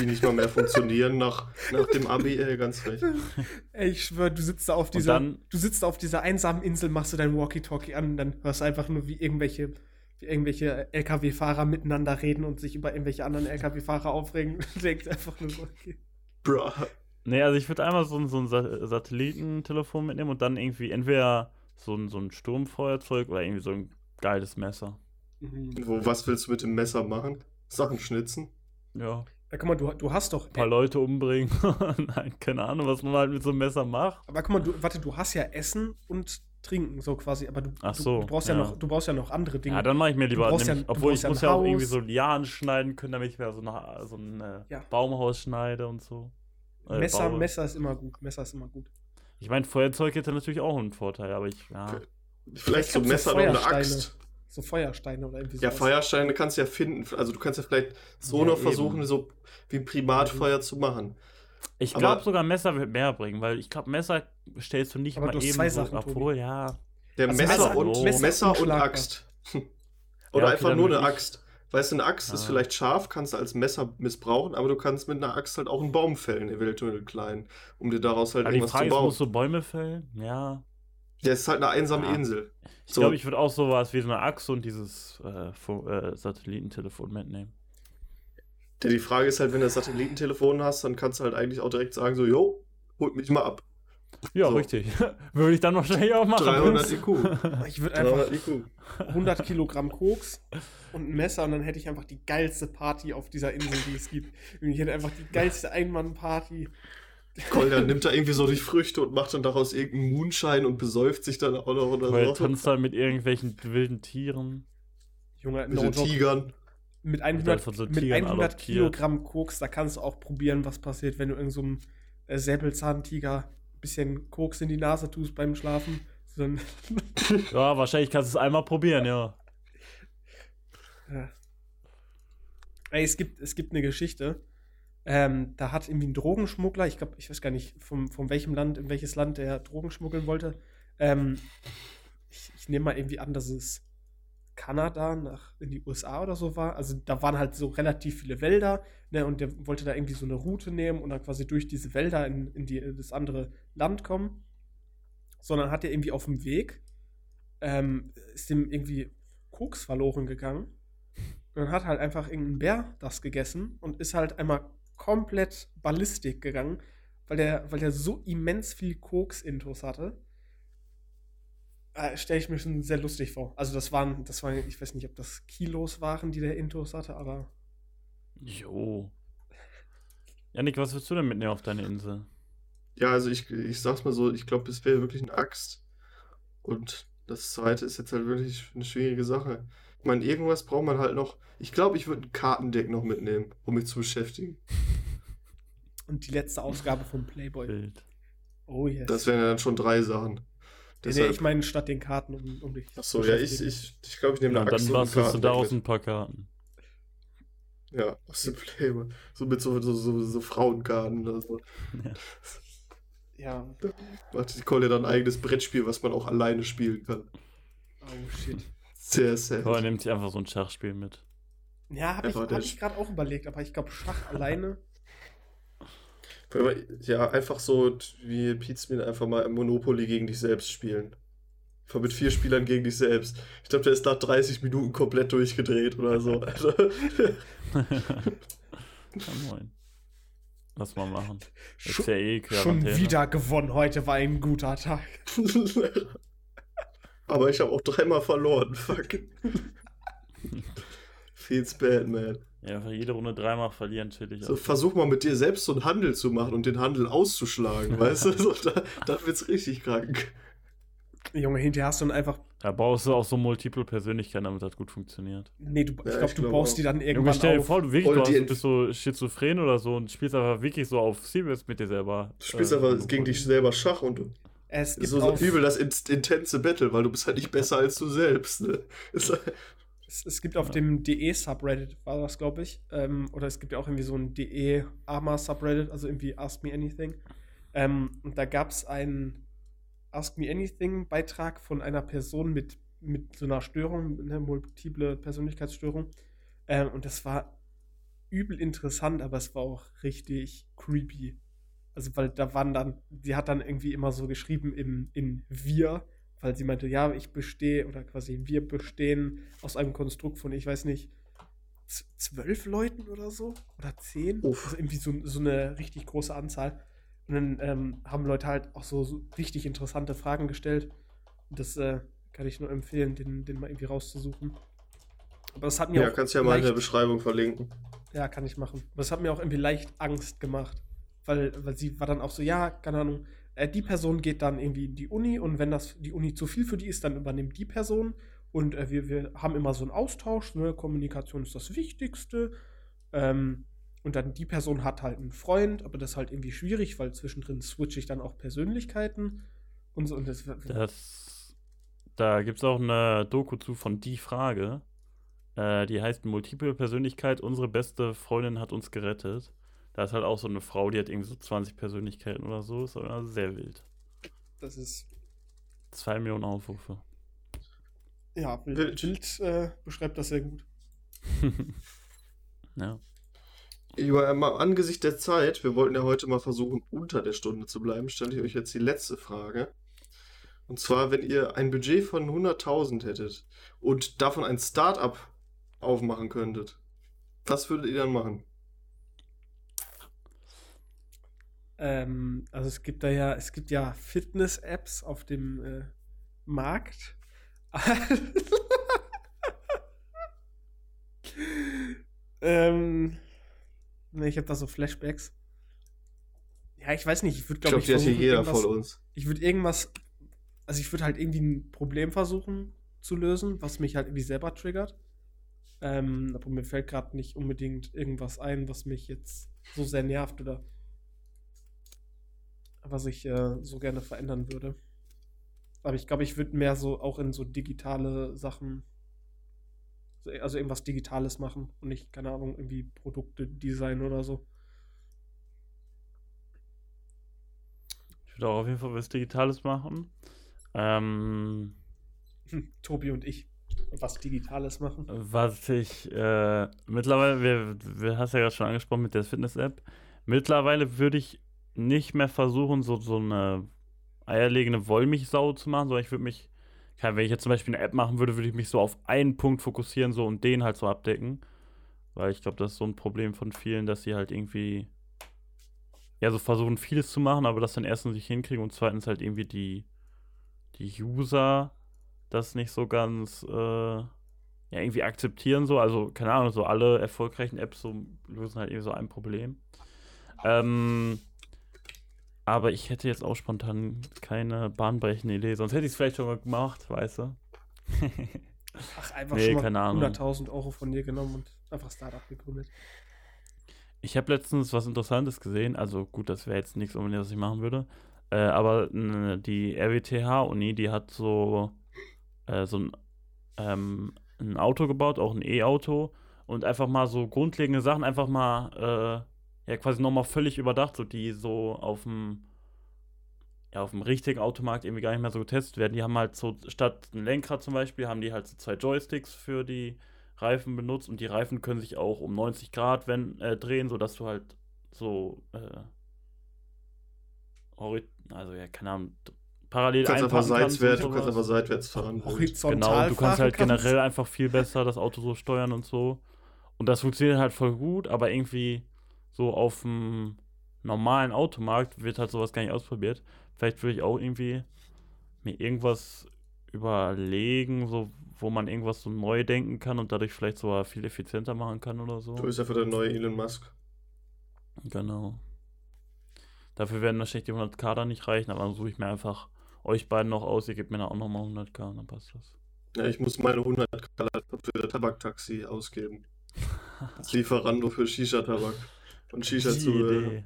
die nicht mal mehr funktionieren nach, nach dem Abi, ey, ganz recht. [LAUGHS] Ey, ich schwöre, du sitzt da auf dieser, dann, du sitzt auf dieser einsamen Insel, machst du dein Walkie-Talkie an und dann hörst du einfach nur, wie irgendwelche, wie irgendwelche LKW-Fahrer miteinander reden und sich über irgendwelche anderen LKW-Fahrer aufregen. [LAUGHS] Du denkst einfach nur so, okay. Bruh. nee, also ich würde einmal so, ein- so ein Sa Satellitentelefon mitnehmen und dann irgendwie entweder so ein, so ein Sturmfeuerzeug oder irgendwie so ein geiles Messer. Mhm. Wo, was willst du mit dem Messer machen? Sachen schnitzen? Ja, Ja, guck mal, du, du hast doch. ein paar Leute umbringen. [LAUGHS] Nein, keine Ahnung, was man halt mit so einem Messer macht. Aber guck mal, du, warte, du hast ja Essen und Trinken, so quasi, aber du, Ach du, so, du, brauchst ja. ja. noch, du braust ja noch andere Dinge. Ja, dann mache ich mir lieber, brauchst ja- nämlich, du obwohl ich brauchst ja muss ja auch irgendwie so Lianen schneiden können, damit ich mir so, eine, so ein äh, Ja. Baumhaus schneide und so. Äh, Messer, baue. Messer ist immer gut. Messer ist immer gut. Ich meine, Feuerzeug hätte natürlich auch einen Vorteil, aber ich, ja. Okay. Vielleicht Vielleicht so ein Messer und eine. Axt. So Feuersteine oder irgendwie Ja, sowas. Feuersteine kannst du ja finden. Also du kannst ja vielleicht so Ja, noch eben. versuchen, so wie ein Primatfeuer zu machen. Ich glaube sogar Messer wird mehr bringen, weil ich glaube, Messer stellst du nicht Aber mal du hast eben zwei so, Sachen, obwohl, ja. Der Also Messer, Messer- und Messer Messer, und. Axt. [LAUGHS] Oder okay, einfach nur eine Axt. Weißt du, eine Axt ist Ah. vielleicht scharf, kannst du als Messer missbrauchen, aber du kannst mit einer Axt halt auch einen Baum fällen, eventuell einen kleinen, um dir daraus halt Aber die irgendwas Frage zu ist, bauen. musst du Bäume fällen? Ja. Der ist halt eine einsame Ja. Insel. Ich So. glaube, ich würde auch sowas wie so eine Axt und dieses äh, äh, Satellitentelefon mitnehmen. Der, die Frage ist halt, wenn du das Satellitentelefon hast, dann kannst du halt eigentlich auch direkt sagen, so, yo, holt mich mal ab. Ja, So. richtig. [LAUGHS] Würde ich dann wahrscheinlich auch machen. 300 [LAUGHS] IQ. Ich würde einfach 300 IQ. 100 Kilogramm Koks und ein Messer und dann hätte ich einfach die geilste Party auf dieser Insel, die es gibt. Ich hätte einfach die geilste Einmann-Party. Kolder nimmt da irgendwie so die Früchte und macht dann daraus irgendeinen Moonshine und besäuft sich dann auch noch oder Weil so. tanzt dann mit irgendwelchen wilden Tieren. Junge, Mit no. Tigern. Mit Wird 100, von so mit Tigern 100 adoptiert. Kilogramm Koks, da kannst du auch probieren, was passiert, wenn du irgendeinem so einem, äh, Säbelzahntiger ein bisschen Koks in die Nase tust beim Schlafen. [LAUGHS] Ja, wahrscheinlich kannst du es einmal probieren, ja. Ja. Ey, es gibt, es gibt eine Geschichte. Ähm, da hat irgendwie ein Drogenschmuggler, ich glaube, ich weiß gar nicht, von, von welchem Land, in welches Land der Drogen schmuggeln wollte. Ähm, ich ich nehme mal irgendwie an, dass es Kanada nach in die USA oder so war. Also da waren halt so relativ viele Wälder, ne, und der wollte da irgendwie so eine Route nehmen und dann quasi durch diese Wälder in, in, die, in das andere Land kommen. Sondern hat er irgendwie auf dem Weg, ähm, ist dem irgendwie Koks verloren gegangen. Und dann hat halt einfach irgendein Bär das gegessen und ist halt einmal komplett ballistik gegangen, weil der, weil der so immens viel Koks-Intus hatte. Äh, Stelle ich mir schon sehr lustig vor. Also das waren, das waren, ich weiß nicht, ob das Kilos waren, die der Intus hatte, aber Jo. Janik, was willst du denn mitnehmen auf deine Insel? Ja, also ich, ich sag's mal so, ich glaube, es wäre wirklich eine Axt. Und das zweite ist jetzt halt wirklich eine schwierige Sache. Ich meine, irgendwas braucht man halt noch. Ich glaube, ich würde ein Kartendeck noch mitnehmen, um mich zu beschäftigen. [LAUGHS] und die letzte Ausgabe von Playboy. Bild. Oh yes. Das wären ja dann schon drei Sachen. nee, nee, ich meine statt den Karten, um, um dich. achso, zu ja, ich, beschäftigen. ich, ich glaube, ich nehme Ja, eine Axt dann bastelst du daraus mit. ein paar Karten. Ja, aus dem Playboy. So mit so, so, so, so Frauenkarten oder so. Ja. [LAUGHS] Macht die Kolle dann ein eigenes Brettspiel, was man auch alleine spielen kann. Oh shit. Sehr sad. Aber nimmt sich einfach so ein Schachspiel mit. Ja, habe ich, Einfach hab ich gerade auch überlegt, aber ich glaube, Schach [LAUGHS] alleine. Ja, einfach so wie Pizmin einfach mal Monopoly gegen dich selbst spielen. Von mit vier Spielern gegen dich selbst. Ich glaube, der ist nach 30 Minuten komplett durchgedreht oder so. Also, Kann moin. Lass mal machen. Schon, ja eh schon wieder gewonnen. Heute war ein guter Tag. [LAUGHS] Aber ich habe auch dreimal verloren. Fuck. [LAUGHS] Feels bad, man. Ja, einfach jede Runde dreimal verlieren, chillig. So, versuch mal mit dir selbst so einen Handel zu machen und den Handel auszuschlagen, [LAUGHS] weißt du? So, da, da wird's richtig krank. Junge, hinterher hast du dann einfach. Da brauchst du auch so multiple Persönlichkeiten, damit das gut funktioniert. Nee, du, ich Ja, glaube, du glaub baust auch. die dann Junge, irgendwann stell dir auf. vor, du, wirklich, du, hast, bist so schizophren oder so und spielst einfach wirklich so auf Serious mit dir selber. Du spielst Äh, einfach gegen dich selber Schach und du, es gibt so, so übel das in- intense Battle, weil du bist halt nicht besser als du selbst. Ne? [LAUGHS] Halt- es, es gibt auf dem DE-Subreddit, war das, glaube ich. Ähm, oder es gibt ja auch irgendwie so ein DE-Arma-Subreddit, also irgendwie Ask Me Anything. Ähm, und da gab es einen Ask Me Anything-Beitrag von einer Person mit, mit so einer Störung, eine multiple Persönlichkeitsstörung. Ähm, und das war übel interessant, aber es war auch richtig creepy. Also, weil da waren dann, sie hat dann irgendwie immer so geschrieben im, in wir, weil sie meinte, ja, ich bestehe, oder quasi wir bestehen aus einem Konstrukt von, ich weiß nicht, zwölf Leuten oder so? Oder zehn? Uff. Also irgendwie so, so eine richtig große Anzahl. Und dann ähm, haben Leute halt auch so, so richtig interessante Fragen gestellt. Und das äh, kann ich nur empfehlen, den, den mal irgendwie rauszusuchen. Aber das hat mir Ja, auch kannst ja mal in der Beschreibung verlinken. ja, kann ich machen. Aber es hat mir auch irgendwie leicht Angst gemacht. Weil, weil sie war dann auch so, ja, keine Ahnung, äh, die Person geht dann irgendwie in die Uni und wenn das die Uni zu viel für die ist, dann übernimmt die Person. Und äh, wir, wir haben immer so einen Austausch, ne? Kommunikation ist das Wichtigste. Ähm, und dann die Person hat halt einen Freund, aber das ist halt irgendwie schwierig, weil zwischendrin switche ich dann auch Persönlichkeiten und so. Und das, Das, da gibt es auch eine Doku zu von Die Frage. Äh, die heißt Multiple Persönlichkeit, unsere beste Freundin hat uns gerettet. Da ist halt auch so eine Frau, die hat irgendwie so 20 Persönlichkeiten oder so. Ist aber sehr wild. das ist, Zwei Millionen Aufrufe. ja, Bild, Wild. Bild äh, beschreibt das sehr gut. [LAUGHS] ja. Über, mal angesichts der Zeit, wir wollten ja heute mal versuchen, unter der Stunde zu bleiben, stelle ich euch jetzt die letzte Frage. Und zwar, wenn ihr ein Budget von 100.000 hättet und davon ein Start-up aufmachen könntet, was würdet ihr dann machen? Ähm, also es gibt da ja, es gibt ja Fitness-Apps auf dem äh, Markt. [LAUGHS] ähm, ne, ich habe da so Flashbacks. Ja, ich weiß nicht, ich würde Ich glaube ich, hat hier versuchen, jeder von uns. ich würde irgendwas, also ich würde halt irgendwie ein Problem versuchen zu lösen, was mich halt irgendwie selber triggert. Ähm, aber mir fällt gerade nicht unbedingt irgendwas ein, was mich jetzt so sehr nervt oder was ich äh, so gerne verändern würde. Aber ich glaube, ich würde mehr so auch in so digitale Sachen, so- also irgendwas Digitales machen und nicht, keine Ahnung, irgendwie Produkte designen oder so. Ich würde auch auf jeden Fall was Digitales machen. Ähm, Hm, Tobi und ich was Digitales machen. was ich äh, mittlerweile, wir, wir hast ja gerade schon angesprochen mit der Fitness-App. Mittlerweile würde ich nicht mehr versuchen, so, so eine eierlegende Wollmilchsau zu machen, sondern ich würde mich, wenn ich jetzt zum Beispiel eine App machen würde, würde ich mich so auf einen Punkt fokussieren so und den halt so abdecken. Weil ich glaube, das ist so ein Problem von vielen, dass sie halt irgendwie ja so versuchen, vieles zu machen, aber das dann erstens nicht hinkriegen und zweitens halt irgendwie die, die User das nicht so ganz äh, ja, irgendwie akzeptieren so. Also, keine Ahnung, so alle erfolgreichen Apps so lösen halt irgendwie so ein Problem. Ähm, aber ich hätte jetzt auch spontan keine bahnbrechende Idee, sonst hätte ich es vielleicht schon mal gemacht, weißt du? [LAUGHS] Ach, einfach Nee, schon keine mal Ahnung. 100.000 Euro von dir genommen und einfach Startup gegründet. Ich habe letztens was Interessantes gesehen. Also gut, das wäre jetzt nichts unbedingt, was ich machen würde. Äh, aber die RWTH-Uni, die hat so, äh, so ein, ähm, ein Auto gebaut, auch ein E-Auto. Und einfach mal so grundlegende Sachen einfach mal, äh, ja quasi nochmal völlig überdacht, so die so auf dem, ja, auf dem richtigen Automarkt irgendwie gar nicht mehr so getestet werden. Die haben halt so, statt ein Lenkrad zum Beispiel, haben die halt so zwei Joysticks für die Reifen benutzt und die Reifen können sich auch um 90 Grad wenn, äh, drehen, sodass du halt so, äh, also ja, keine Ahnung, parallel Du kannst einfach seitwärts, du kannst einfach seitwärts fahren. Horizontal Genau, du kannst halt generell einfach viel besser das Auto so steuern und so. Und das funktioniert halt voll gut, aber irgendwie so auf dem normalen Automarkt wird halt sowas gar nicht ausprobiert. Vielleicht würde ich auch irgendwie mir irgendwas überlegen, so wo man irgendwas so neu denken kann und dadurch vielleicht sogar viel effizienter machen kann oder so. Du bist einfach der neue Elon Musk. Genau. Dafür werden wahrscheinlich die 100k dann nicht reichen, aber dann suche ich mir einfach euch beiden noch aus, ihr gebt mir dann auch nochmal 100k, dann passt das. Ja, ich muss meine 100 Dollar für Tabaktaxi ausgeben. [LAUGHS] Als Lieferando für Shisha-Tabak und Die Shisha-Zubehör. Idee.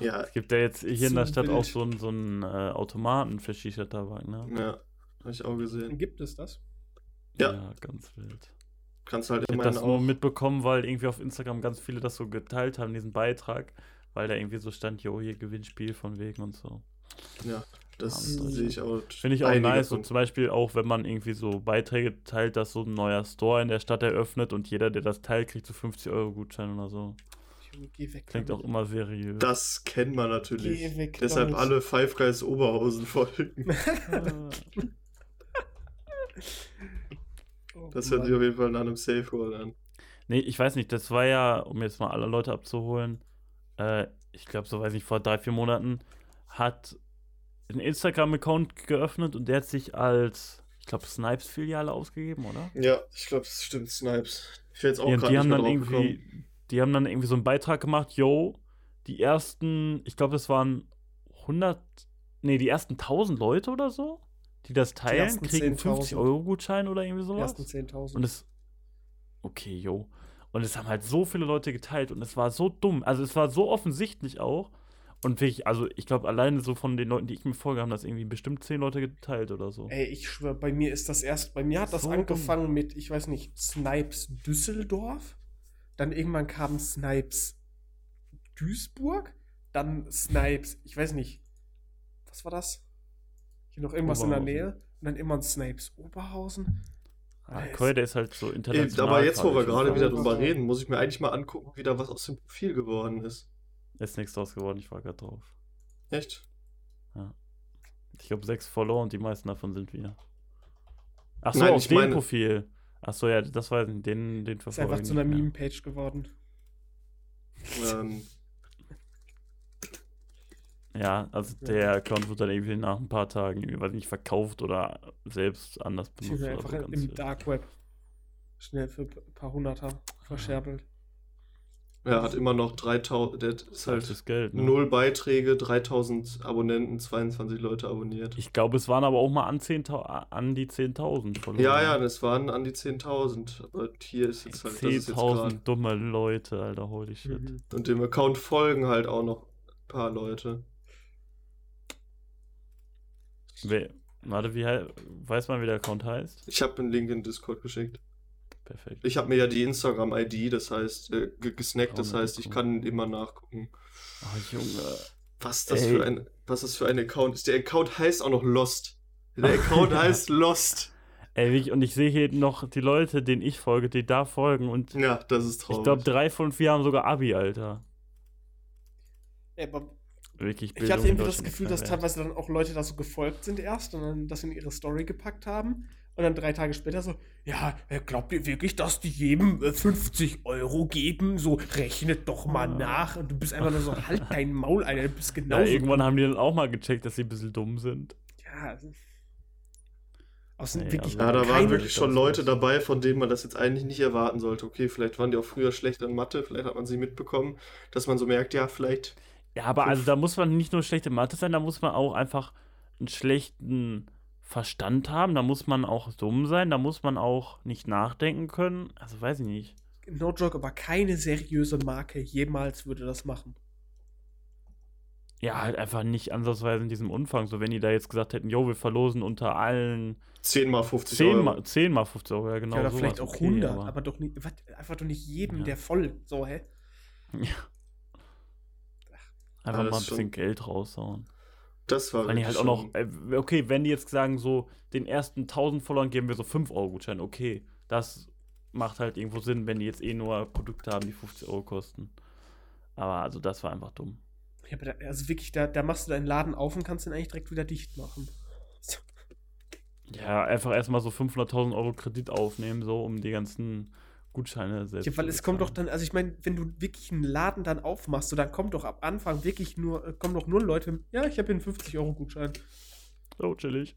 Ja, Es gibt ja jetzt hier in der Stadt auch wild. so einen, so einen äh, Automaten für Shisha-Tabak, ne? ja, habe ich auch gesehen. Gibt es das? Ja. ganz wild. Kannst halt Ich habe immerhin das nur auch. mitbekommen, weil irgendwie auf Instagram ganz viele das so geteilt haben, diesen Beitrag, weil da irgendwie so stand, jo, hier Gewinnspiel von wegen und so. Ja, das Abenteuer. sehe ich auch. Finde ich auch nice. von. Und zum Beispiel auch, wenn man irgendwie so Beiträge teilt, dass so ein neuer Store in der Stadt eröffnet und jeder, der das teilt, kriegt so 50 Euro Gutschein oder so. Geh weg. Klingt auch damit. immer seriös. Das kennt man natürlich. Geh weg Deshalb damit. alle Five Guys Oberhausen folgen. [LAUGHS] Oh Das hört Mann. sich auf jeden Fall nach einem Safe Wall an. Nee, ich weiß nicht, das war ja, um jetzt mal alle Leute abzuholen, äh, ich glaube, so weiß ich, vor drei, vier Monaten hat ein Instagram-Account geöffnet und der hat sich als, ich glaube, Snipes-Filiale ausgegeben, oder? Ja, ich glaube, es stimmt, Snipes. Ich wäre jetzt auch Ja, gerade die nicht haben mehr dann irgendwie, gekommen. Die haben dann irgendwie so einen Beitrag gemacht, yo, die ersten, ich glaube, das waren 100, nee, die ersten 1000 Leute oder so, die das teilen, ersten kriegen 10.000. 50 Euro Gutschein oder irgendwie Die sowas. ersten 10.000. Und es. Okay, yo. Und es haben halt so viele Leute geteilt und es war so dumm. Also es war so offensichtlich auch. Und wirklich, also ich glaube, alleine so von den Leuten, die ich mir folge, haben das irgendwie bestimmt zehn Leute geteilt oder so. Ey, ich schwöre, bei mir ist das erst, bei mir hat das So angefangen mit, ich weiß nicht, Snipes Düsseldorf. Dann irgendwann kam Snipes Duisburg. Dann Snipes, ich weiß nicht, was war das? Hier noch irgendwas in der. Nähe. Und dann immer ein Snipes Oberhausen. Ah, Nice. Koi, der ist halt so international. aber jetzt, wo wir gerade wieder drüber reden, muss ich mir eigentlich mal angucken, wie da was aus dem Profil geworden ist. Ist nichts draus geworden, ich war gerade drauf. Echt? Ich glaube, sechs Follower und die meisten davon sind wir. Ach so, Nein, auf ich dem meine- Profil. Ach so, ja, das weiß ich nicht. Den, den Ist verfolge einfach zu einer. Meme-Page geworden. Ähm, Ja, also Ja. der Account wird dann irgendwie nach ein paar Tagen, irgendwie, weiß nicht, verkauft oder selbst anders Ich benutzt. Oder einfach so, im. Dark Web. Schnell für ein paar Hunderter verscherbelt. Er hat immer noch 3000, der ist halt Geld. Ne? null Beiträge, 3000 Abonnenten, 22 Leute abonniert. Ich glaube, es waren aber auch mal an, 10.000 an die 10.000 Follower. Ja, ja, das waren an die 10.000. Aber hier ist jetzt halt, das ist jetzt 10.000 gerade. dumme Leute, Alter, holy shit. Mhm. Und dem Account folgen halt auch noch ein paar Leute. Wer, warte, wie weiß man, wie der Account heißt? Ich habe einen Link in Discord geschickt. Perfekt. Ich habe mir ja die Instagram-ID, das heißt, äh, ge- gesnackt, das Oh, heißt, ich kann immer nachgucken, Ach, Junge. was das, Ey. für ein, was das für ein Account ist. Der Account heißt auch noch Lost. Der Account [LAUGHS] heißt Lost. Ey, und ich sehe hier noch die Leute, denen ich folge, die da folgen. Und Ja, das ist ich traurig. glaube, drei von vier haben sogar Abi, Alter. Ja, aber Wirklich ich Bildung hatte in irgendwie das Gefühl, dass teilweise dann auch Leute da so gefolgt sind erst und dann das in ihre Story gepackt haben. Und dann drei Tage später so, ja, äh, glaubt ihr wirklich, dass die jedem äh, 50 Euro geben? So, rechnet doch mal Ah. nach. Und du bist einfach nur so, [LAUGHS] halt dein Maul, Alter, du bist Ja, genauso. irgendwann haben die dann auch mal gecheckt, dass sie ein bisschen dumm sind. Ja, also, aus Nee, wirklich Ja, da waren wirklich schon Leute dabei, von denen man das jetzt eigentlich nicht erwarten sollte. Okay, vielleicht waren die auch früher schlecht in Mathe, vielleicht hat man sie mitbekommen, dass man so merkt, ja, vielleicht. Ja, aber Fünf. also da muss man nicht nur schlechte Mathe sein, da muss man auch einfach einen schlechten Verstand haben, da muss man auch dumm sein, da muss man auch nicht nachdenken können. Also weiß ich nicht. No joke, aber keine seriöse Marke jemals würde das machen. Ja, halt einfach nicht ansatzweise in diesem Umfang. So, wenn die da jetzt gesagt hätten, jo, wir verlosen unter allen 10 mal 50 10 Euro. mal, 10 mal 50 Euro, ja genau. ja, oder sowas, vielleicht auch okay, 100, aber- aber, doch nicht, was, einfach doch nicht jedem, Ja. der folgt. So, hä? [LAUGHS] Einfach Ja, das mal ein bisschen schon- Geld raushauen. Das war Wenn die wirklich halt auch noch, äh, okay, wenn die jetzt sagen, so, den ersten 1000 Followern geben wir so 5 Euro Gutschein, okay, das macht halt irgendwo Sinn, wenn die jetzt eh nur Produkte haben, die 50 Euro kosten. Aber also das war einfach dumm. Ja, aber da, also wirklich, da, da machst du deinen Laden auf und kannst den eigentlich direkt wieder dicht machen. Ja, einfach erstmal so 500.000 Euro Kredit aufnehmen, so um die ganzen Gutscheine selbst. Ja, weil es kommt doch dann, also ich meine, wenn du wirklich einen Laden dann aufmachst, so dann kommt doch ab Anfang wirklich nur, äh, kommen doch nur Leute, mit, ja, ich habe hier einen 50-Euro-Gutschein. So, chillig.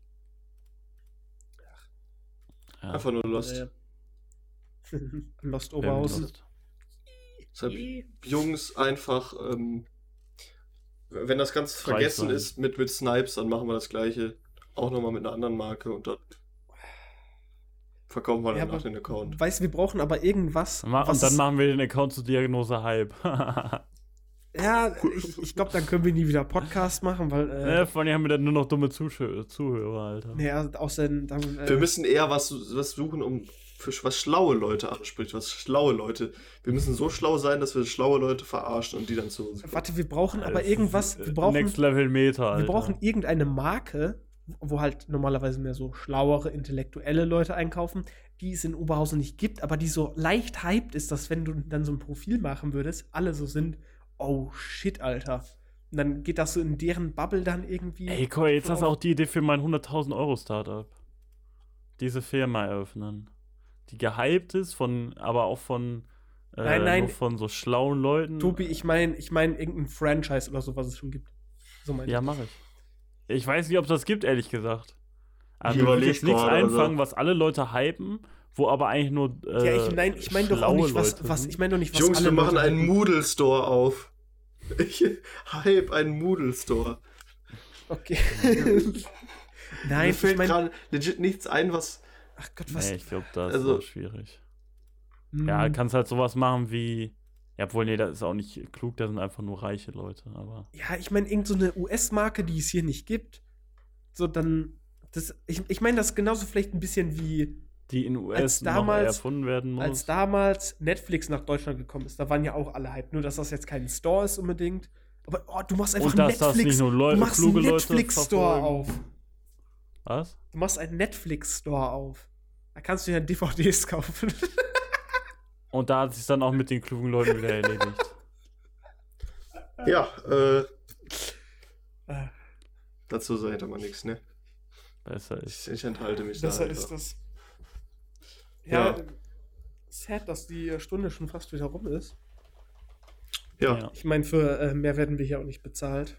Ja, Einfach nur Lost. [LAUGHS] Lost Oberhausen. Lost. Deshalb, Jungs, einfach, ähm, wenn das ganz vergessen ist mit, mit Snipes, dann machen wir das gleiche. Auch nochmal mit einer anderen Marke und dann verkaufen wir Ja, dann aber nach den Account. Weißt du, wir brauchen aber irgendwas. Was Und dann machen wir den Account zu Diagnose Hype. [LAUGHS] Ja, ich, ich glaube, dann können wir nie wieder Podcast machen, weil. Äh, ne, vor allem haben wir dann nur noch dumme Zuschö Zuhörer, Alter. also außerdem. Dann, äh, Wir müssen eher was, was suchen, um für was schlaue Leute anspricht, was schlaue Leute. Wir müssen so schlau sein, dass wir schlaue Leute verarschen und die dann zu uns kommen. warte, wir brauchen aber irgendwas. äh, Wir brauchen, Next Level Meta, Alter. wir brauchen irgendeine Marke, wo halt normalerweise mehr so schlauere, intellektuelle Leute einkaufen, die es in Oberhausen nicht gibt, aber die so leicht hyped ist, dass wenn du dann so ein Profil machen würdest, alle so sind, oh shit, Alter. Und dann geht das so in deren Bubble dann irgendwie. Ey, Coy, jetzt hast du auch die Idee für mein 100.000 Euro Startup. Diese Firma eröffnen. Die gehypt ist, von, aber auch von, äh, Nein, nein. von so schlauen Leuten. Tobi, ich meine ich mein irgendein Franchise oder so, was es schon gibt. So Ja, mache ich. Ich weiß nicht, ob es das gibt, ehrlich gesagt. Aber Ich mir würde jetzt nichts also- einfangen, was alle Leute hypen, wo aber eigentlich nur. Äh, Ja, ich meine ich mein doch auch nicht, was, was ich meine doch nicht, was Jungs, wir machen Leute einen hypen. Moodle Store auf. [LAUGHS] Ich hype einen Moodle Store. Okay. [LAUGHS] Mir Nein, ich fällt meine, gerade legit nichts ein, was. ach Gott, was. Nee, ich glaube, das Also- ist schwierig. Hm, Ja, kannst halt sowas machen wie. Ja, obwohl, nee, das ist auch nicht klug, da sind einfach nur reiche Leute, aber. ja, ich meine, irgend so eine US-Marke, die es hier nicht gibt. So, dann. Das, ich ich meine, das ist genauso vielleicht ein bisschen wie Die in US damals- erfunden werden muss. als damals Netflix nach Deutschland gekommen ist. Da waren ja auch alle hype. Nur, dass das jetzt kein Store ist unbedingt. Aber oh, du machst einfach Und dass das Netflix. nicht nur Leu du machst einen Netflix-Store verfolgen. auf. Was? Du machst einen Netflix-Store auf. Da kannst du ja [LAUGHS] DVDs kaufen. Und da hat sich dann auch mit den klugen Leuten wieder erledigt. [LAUGHS] Ja, äh, dazu sagt er mal nichts, ne? Besser ist. Ich, ich enthalte mich da. Besser ist das. Ja, Ja. sad, dass die Stunde schon fast wieder rum ist. Ja, Ich meine, für äh, mehr werden wir hier auch nicht bezahlt.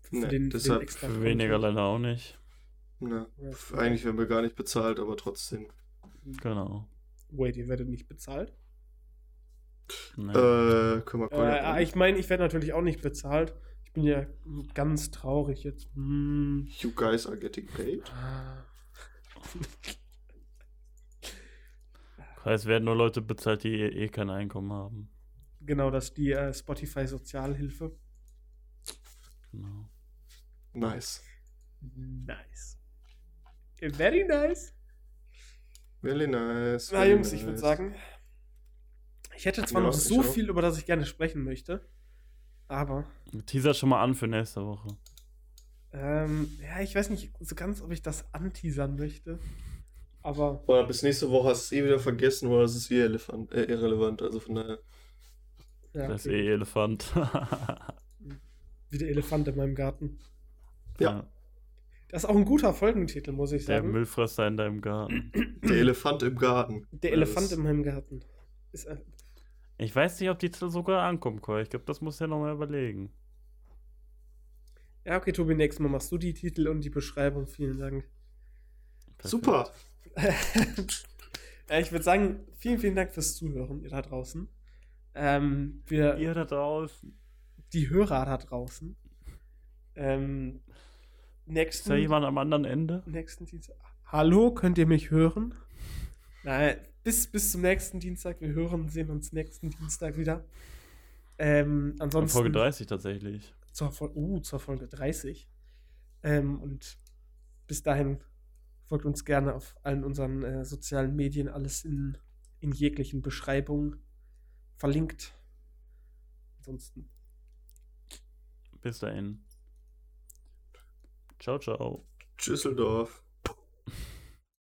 Für Nee, den, deshalb extra Für weniger leider auch nicht. ne. Ja, Eigentlich werden wir gar nicht bezahlt, aber trotzdem. Genau. Wait, ihr werdet nicht bezahlt? Äh, können wir Äh, ich meine, ich werde natürlich auch nicht bezahlt. Ich bin ja ganz traurig jetzt. Hm. You guys are getting paid? Ah. Es werden nur Leute bezahlt, die eh kein Einkommen haben. Genau, das ist die äh, Spotify Sozialhilfe. Genau. Nice. Nice. Very nice. Really nice. Na, very Jungs, ich würde nice. sagen, ich hätte zwar Ja, noch so viel, über das ich gerne sprechen möchte, aber Teaser schon mal an für nächste Woche. ähm, ja, ich weiß nicht so ganz, ob ich das anteasern möchte. Aber Oder bis nächste Woche hast du es eh wieder vergessen oder es ist eh irrelevant, äh, irrelevant. Also von daher. ja, Das ist eh Elefant. [LAUGHS] wie der Elefant in meinem Garten. Ja. Das ist auch ein guter Folgentitel, muss ich Der sagen. Müllfresser in deinem Garten. Der Elefant im Garten. Der Elefant in meinem Garten. Ist, äh, Ich weiß nicht, ob die Titel sogar ankommen, Koi. Ich glaube, das muss ja nochmal überlegen. ja, okay, Tobi, nächstes Mal machst du die Titel und die Beschreibung. Vielen Dank. Perfekt. Super. [LAUGHS] ja, ich würde sagen, vielen, vielen Dank fürs Zuhören, ihr da draußen. Ähm, wir, Ihr da draußen. die Hörer da draußen. Ähm, Ist nächsten, da jemand am anderen Ende? nächsten Dienstag. Hallo, könnt ihr mich hören? Nein, bis, bis zum nächsten Dienstag. Wir hören, sehen uns nächsten Dienstag wieder. Ähm, ansonsten. Folge 30 tatsächlich. Zur, Fol uh, zur Folge 30. Ähm, und bis dahin folgt uns gerne auf allen unseren äh, sozialen Medien, alles in, in jeglichen Beschreibungen verlinkt. Ansonsten. Bis dahin. Ciao, ciao. Düsseldorf.